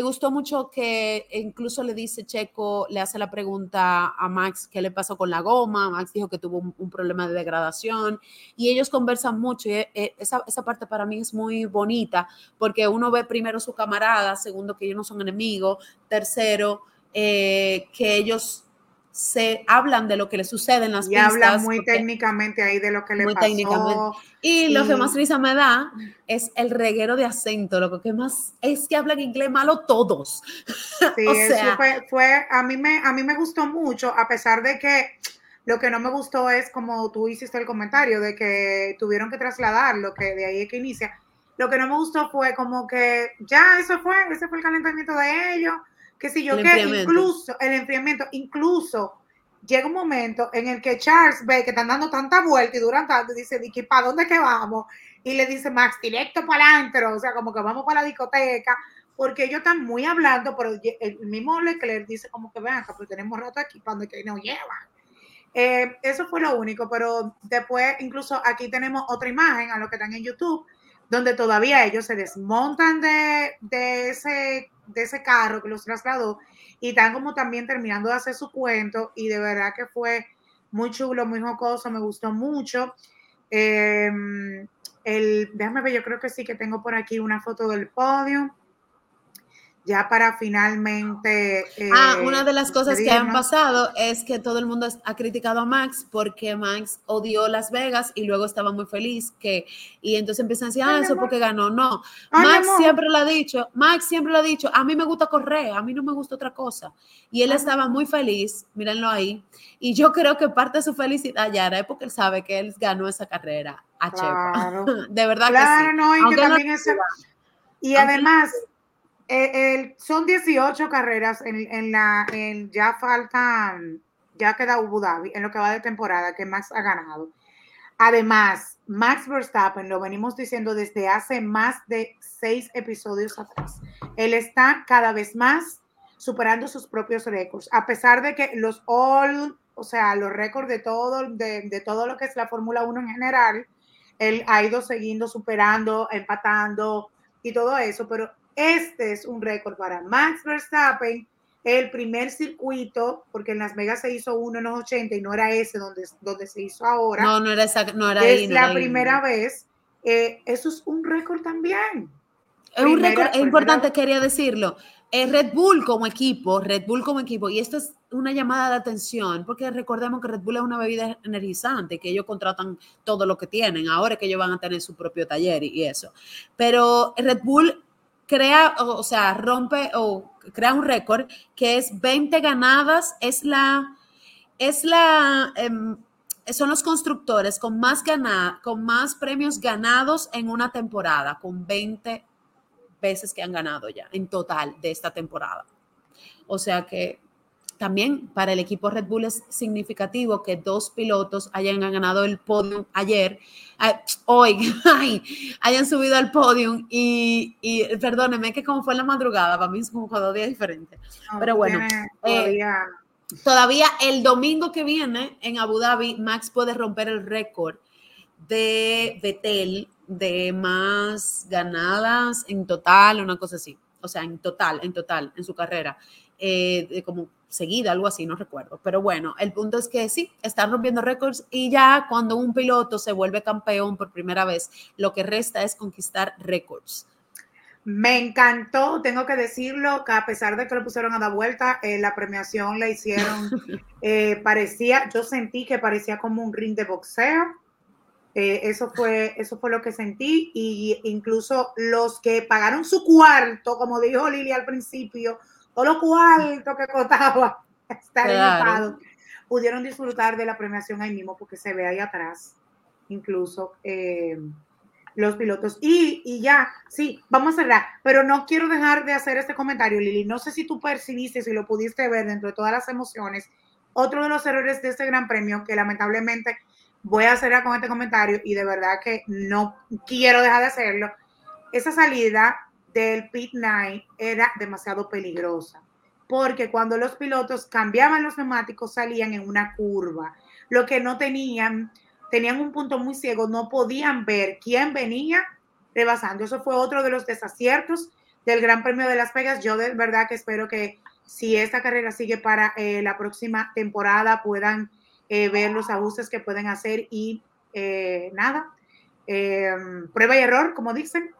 gustó mucho que incluso le dice Checo, le hace la pregunta a Max qué le pasó con la goma. Max dijo que tuvo un, problema de degradación y ellos conversan mucho. Y eh, esa, esa, parte para mí es muy bonita porque uno ve primero su camarada, segundo que ellos no son enemigos, tercero eh, que ellos se hablan de lo que le sucede en las y hablan muy técnicamente ahí de lo que le muy pasó. Y, lo que más risa me da es el reguero de acento, lo que más es que hablan inglés malo todos. *laughs* Sí, eso fue, fue, a mí me a mí me gustó mucho a pesar de que lo que no me gustó es como tú hiciste el comentario de que tuvieron que trasladar lo que de ahí es que inicia. Lo que no me gustó fue como que ya eso fue, ese fue el calentamiento de ellos que si yo que incluso el enfriamiento, incluso llega un momento en el que Charles ve que están dando tanta vuelta y duran tanto y dice, ¿para dónde que vamos? y le dice Max, directo para adentro, o sea, como que vamos para la discoteca, porque ellos están muy hablando, pero el mismo Leclerc dice como que vean acá, pues tenemos rato aquí, para que nos llevan. Eh, eso fue lo único, pero después incluso aquí tenemos otra imagen a lo que están en YouTube, donde todavía ellos se desmontan de, de, ese, de ese carro que los trasladó y están como también terminando de hacer su cuento y de verdad que fue muy chulo, muy jocoso, me gustó mucho. Em, el, déjame ver, yo creo que sí que tengo por aquí una foto del podio ya para finalmente... ah, eh, una de las cosas que han pasado es que todo el mundo ha criticado a Max porque Max odió Las Vegas y luego estaba muy feliz que, y entonces empiezan a decir, ah, eso porque ganó. No, Max siempre lo ha dicho, Max siempre lo ha dicho, a mí me gusta correr, a mí no me gusta otra cosa. Y él estaba muy feliz, mírenlo ahí, y yo creo que parte de su felicidad ya era porque él sabe que él ganó esa carrera a Chepa. *laughs* de verdad que sí. No, y, que también y además eh, son 18 carreras en, la, en, ya faltan, ya queda Abu Dhabi en lo que va de temporada que Max ha ganado. Además, Max Verstappen, lo venimos diciendo desde hace más de seis episodios atrás, él está cada vez más superando sus propios récords, a pesar de que los all, o sea, los récords de todo, de, de todo lo que es la Fórmula 1 en general, él ha ido siguiendo, superando, empatando y todo eso, pero este es un récord para Max Verstappen, el primer circuito, porque en Las Vegas se hizo uno en los 80 y no era ese donde, donde se hizo ahora. No, no era esa, no era Es la primera vez. Eh, eso es un récord también. Es un récord, es importante, quería decirlo. Es Red Bull como equipo, Red Bull como equipo, y esto es una llamada de atención, porque recordemos que Red Bull es una bebida energizante, que ellos contratan todo lo que tienen, ahora que ellos van a tener su propio taller y eso. Pero Red Bull crea, o, sea, rompe o crea un récord que es 20 ganadas, es la, es la, em, son los constructores con más, con más premios ganados en una temporada, con 20 veces que han ganado ya en total de esta temporada. O sea que también para el equipo Red Bull es significativo que dos pilotos hayan ganado el podium ayer, ah, hoy, *laughs* hayan subido al podium y, y perdóneme que como fue en la madrugada, para mí es como dos días diferentes. Pero bueno, eh, todavía el domingo que viene en Abu Dhabi, Max puede romper el récord de Betel de más ganadas en total, una cosa así. O sea, en total, en total, en su carrera. Eh, como seguida, algo así, no recuerdo. Pero bueno, el punto es que sí, están rompiendo récords y ya cuando un piloto se vuelve campeón por primera vez, lo que resta es conquistar récords. Me encantó, tengo que decirlo, que a pesar de que lo pusieron a dar vuelta, eh, la premiación la hicieron, *laughs* eh, parecía, yo sentí que parecía como un ring de boxeo. Eh, eso, fue, eso fue lo que sentí y incluso los que pagaron su cuarto, como dijo Lili al principio, todo lo cuarto que costaba *laughs* estar claro. pudieron disfrutar de la premiación ahí mismo porque se ve ahí atrás, incluso eh, los pilotos. Y, y, ya, sí, vamos a cerrar, pero no quiero dejar de hacer este comentario, Lili. No sé si tú percibiste, si lo pudiste ver dentro de todas las emociones. Otro de los errores de este gran premio que lamentablemente voy a cerrar con este comentario y de verdad que no quiero dejar de hacerlo. Esa salida del pit night era demasiado peligrosa, porque cuando los pilotos cambiaban los neumáticos salían en una curva, lo que no tenían, tenían un punto muy ciego, no podían ver quién venía rebasando. Eso fue otro de los desaciertos del Gran Premio de Las Vegas. Yo de verdad que espero que si esta carrera sigue para eh, la próxima temporada puedan eh, ver los ajustes que pueden hacer y eh, nada, prueba y error, como dicen,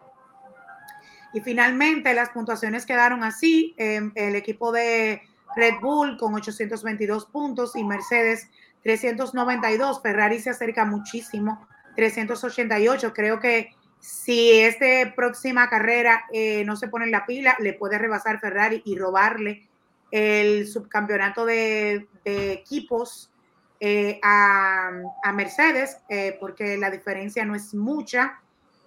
y finalmente las puntuaciones quedaron así. Em, el equipo de Red Bull con 822 puntos y Mercedes 392. Ferrari se acerca muchísimo, 388. Creo que si esta próxima carrera eh, no se pone en la pila, le puede rebasar Ferrari y robarle el subcampeonato de, equipos eh, a, Mercedes, eh, porque la diferencia no es mucha.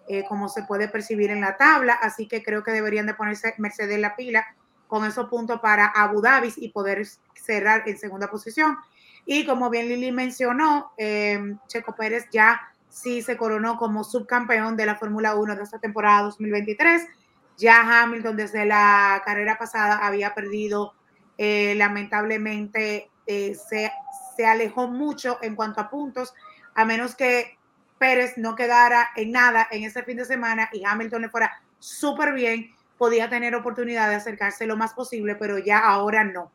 Eh, como se puede percibir en la tabla, así que creo que deberían de ponerse Mercedes la pila con esos puntos para Abu Dhabi y poder cerrar en segunda posición. Y como bien Lili mencionó, eh, Checo Pérez ya sí se coronó como subcampeón de la Fórmula 1 de esta temporada 2023. Ya Hamilton desde la carrera pasada había perdido, eh, lamentablemente eh, se, se alejó mucho en cuanto a puntos, a menos que Pérez no quedara en nada en ese fin de semana y Hamilton le fuera súper bien, podía tener oportunidad de acercarse lo más posible, pero ya ahora no.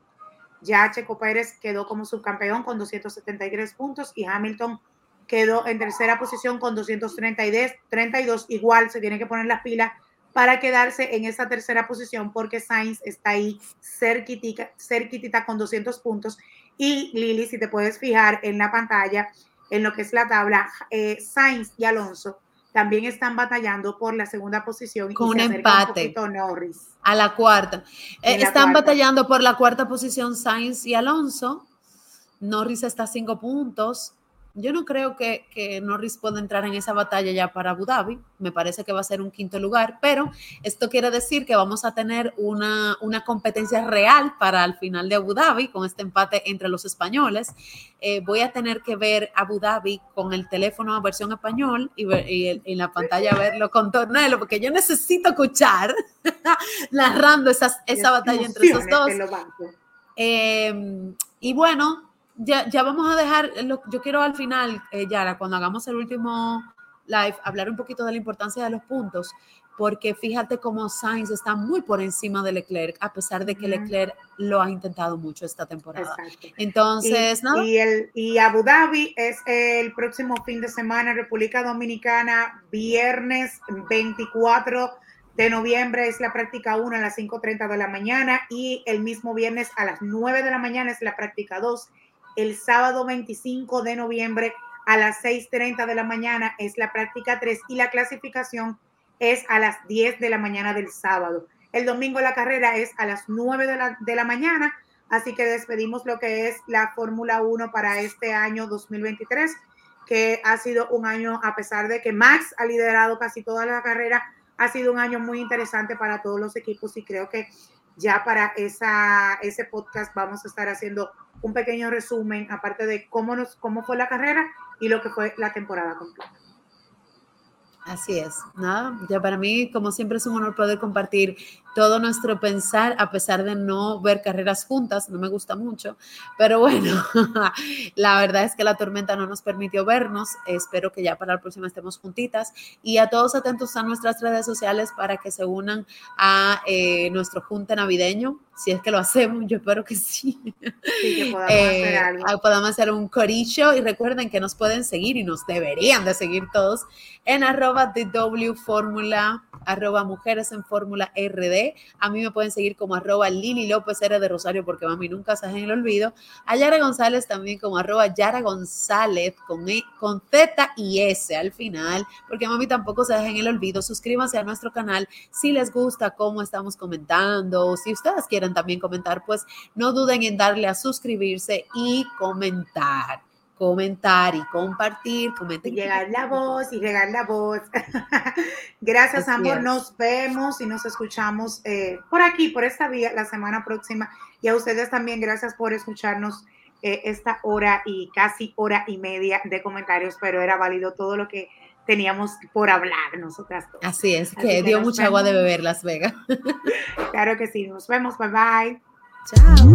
Ya Checo Pérez quedó como subcampeón con 273 puntos y Hamilton quedó en tercera posición con 232. Igual se tiene que poner las pilas para quedarse en esa tercera posición porque Sainz está ahí cerquitita, cerquitita con 200 puntos. Y Lili, si te puedes fijar en la pantalla, en lo que es la tabla, eh, Sainz y Alonso también están batallando por la segunda posición. Con un empate. A la cuarta. Eh, están batallando por la cuarta posición Sainz y Alonso. Norris está a cinco puntos. Yo no creo que, que, Norris pueda entrar en esa batalla ya para Abu Dhabi. Me parece que va a ser un quinto lugar, pero esto quiere decir que vamos a tener una, una competencia real para el final de Abu Dhabi con este empate entre los españoles. Eh, voy a tener que ver Abu Dhabi con el teléfono a versión español y, en la pantalla verlo con Tornelo, porque yo necesito escuchar *laughs* narrando esas, esa batalla entre esos dos. Eh, y bueno, ya, ya vamos a dejar, yo quiero al final, eh, Yara, cuando hagamos el último live, hablar un poquito de la importancia de los puntos, porque fíjate cómo Sainz está muy por encima de Leclerc, a pesar de que Leclerc lo ha intentado mucho esta temporada. Entonces, ¿no? Y, el, y Abu Dhabi es el próximo fin de semana, República Dominicana, viernes 24 de noviembre es la práctica 1 a las 5.30 de la mañana y el mismo viernes a las 9 de la mañana es la práctica 2 el sábado 25 de noviembre a las 6.30 de la mañana es la práctica 3 y la clasificación es a las 10 de la mañana del sábado. El domingo la carrera es a las 9 de la, de la mañana, así que despedimos lo que es la Fórmula 1 para este año 2023, que ha sido un año, a pesar de que Max ha liderado casi toda la carrera, ha sido un año muy interesante para todos los equipos y creo que ya para esa, ese podcast vamos a estar haciendo un pequeño resumen, aparte de cómo, nos, cómo fue la carrera y lo que fue la temporada completa. Así es, nada, ya para mí, como siempre, es un honor poder compartir todo nuestro pensar, a pesar de no ver carreras juntas, no me gusta mucho, pero bueno, *laughs* la verdad es que la tormenta no nos permitió vernos, espero que ya para la próxima estemos juntitas y a todos atentos a nuestras redes sociales para que se unan a eh, nuestro junte navideño, si es que lo hacemos, yo espero que sí. que *laughs* podamos, hacer eh, algo. podamos hacer un corillo y recuerden que nos pueden seguir y nos deberían de seguir todos en arroba DW Fórmula, arroba Mujeres en Fórmula RD. A mí me pueden seguir como arroba Lili López R de Rosario porque mami nunca se en el olvido. A Yara González también como arroba Yara González con, e, con Z y S al final porque mami tampoco se deja en el olvido. Suscríbanse a nuestro canal si les gusta cómo estamos comentando. Si ustedes quieren también comentar, pues no duden en darle a suscribirse y comentar comentar y compartir, comenten. Llegar la voz y llegar la voz. *laughs* Gracias, amor. Nos vemos y nos escuchamos eh, por aquí, por esta vía, la semana próxima. Y a ustedes también, gracias por escucharnos eh, esta hora y casi hora y media de comentarios, pero era válido todo lo que teníamos por hablar nosotras. Así es, que, dio mucha agua de beber Las Vegas. claro que sí, nos vemos, bye bye. Chao.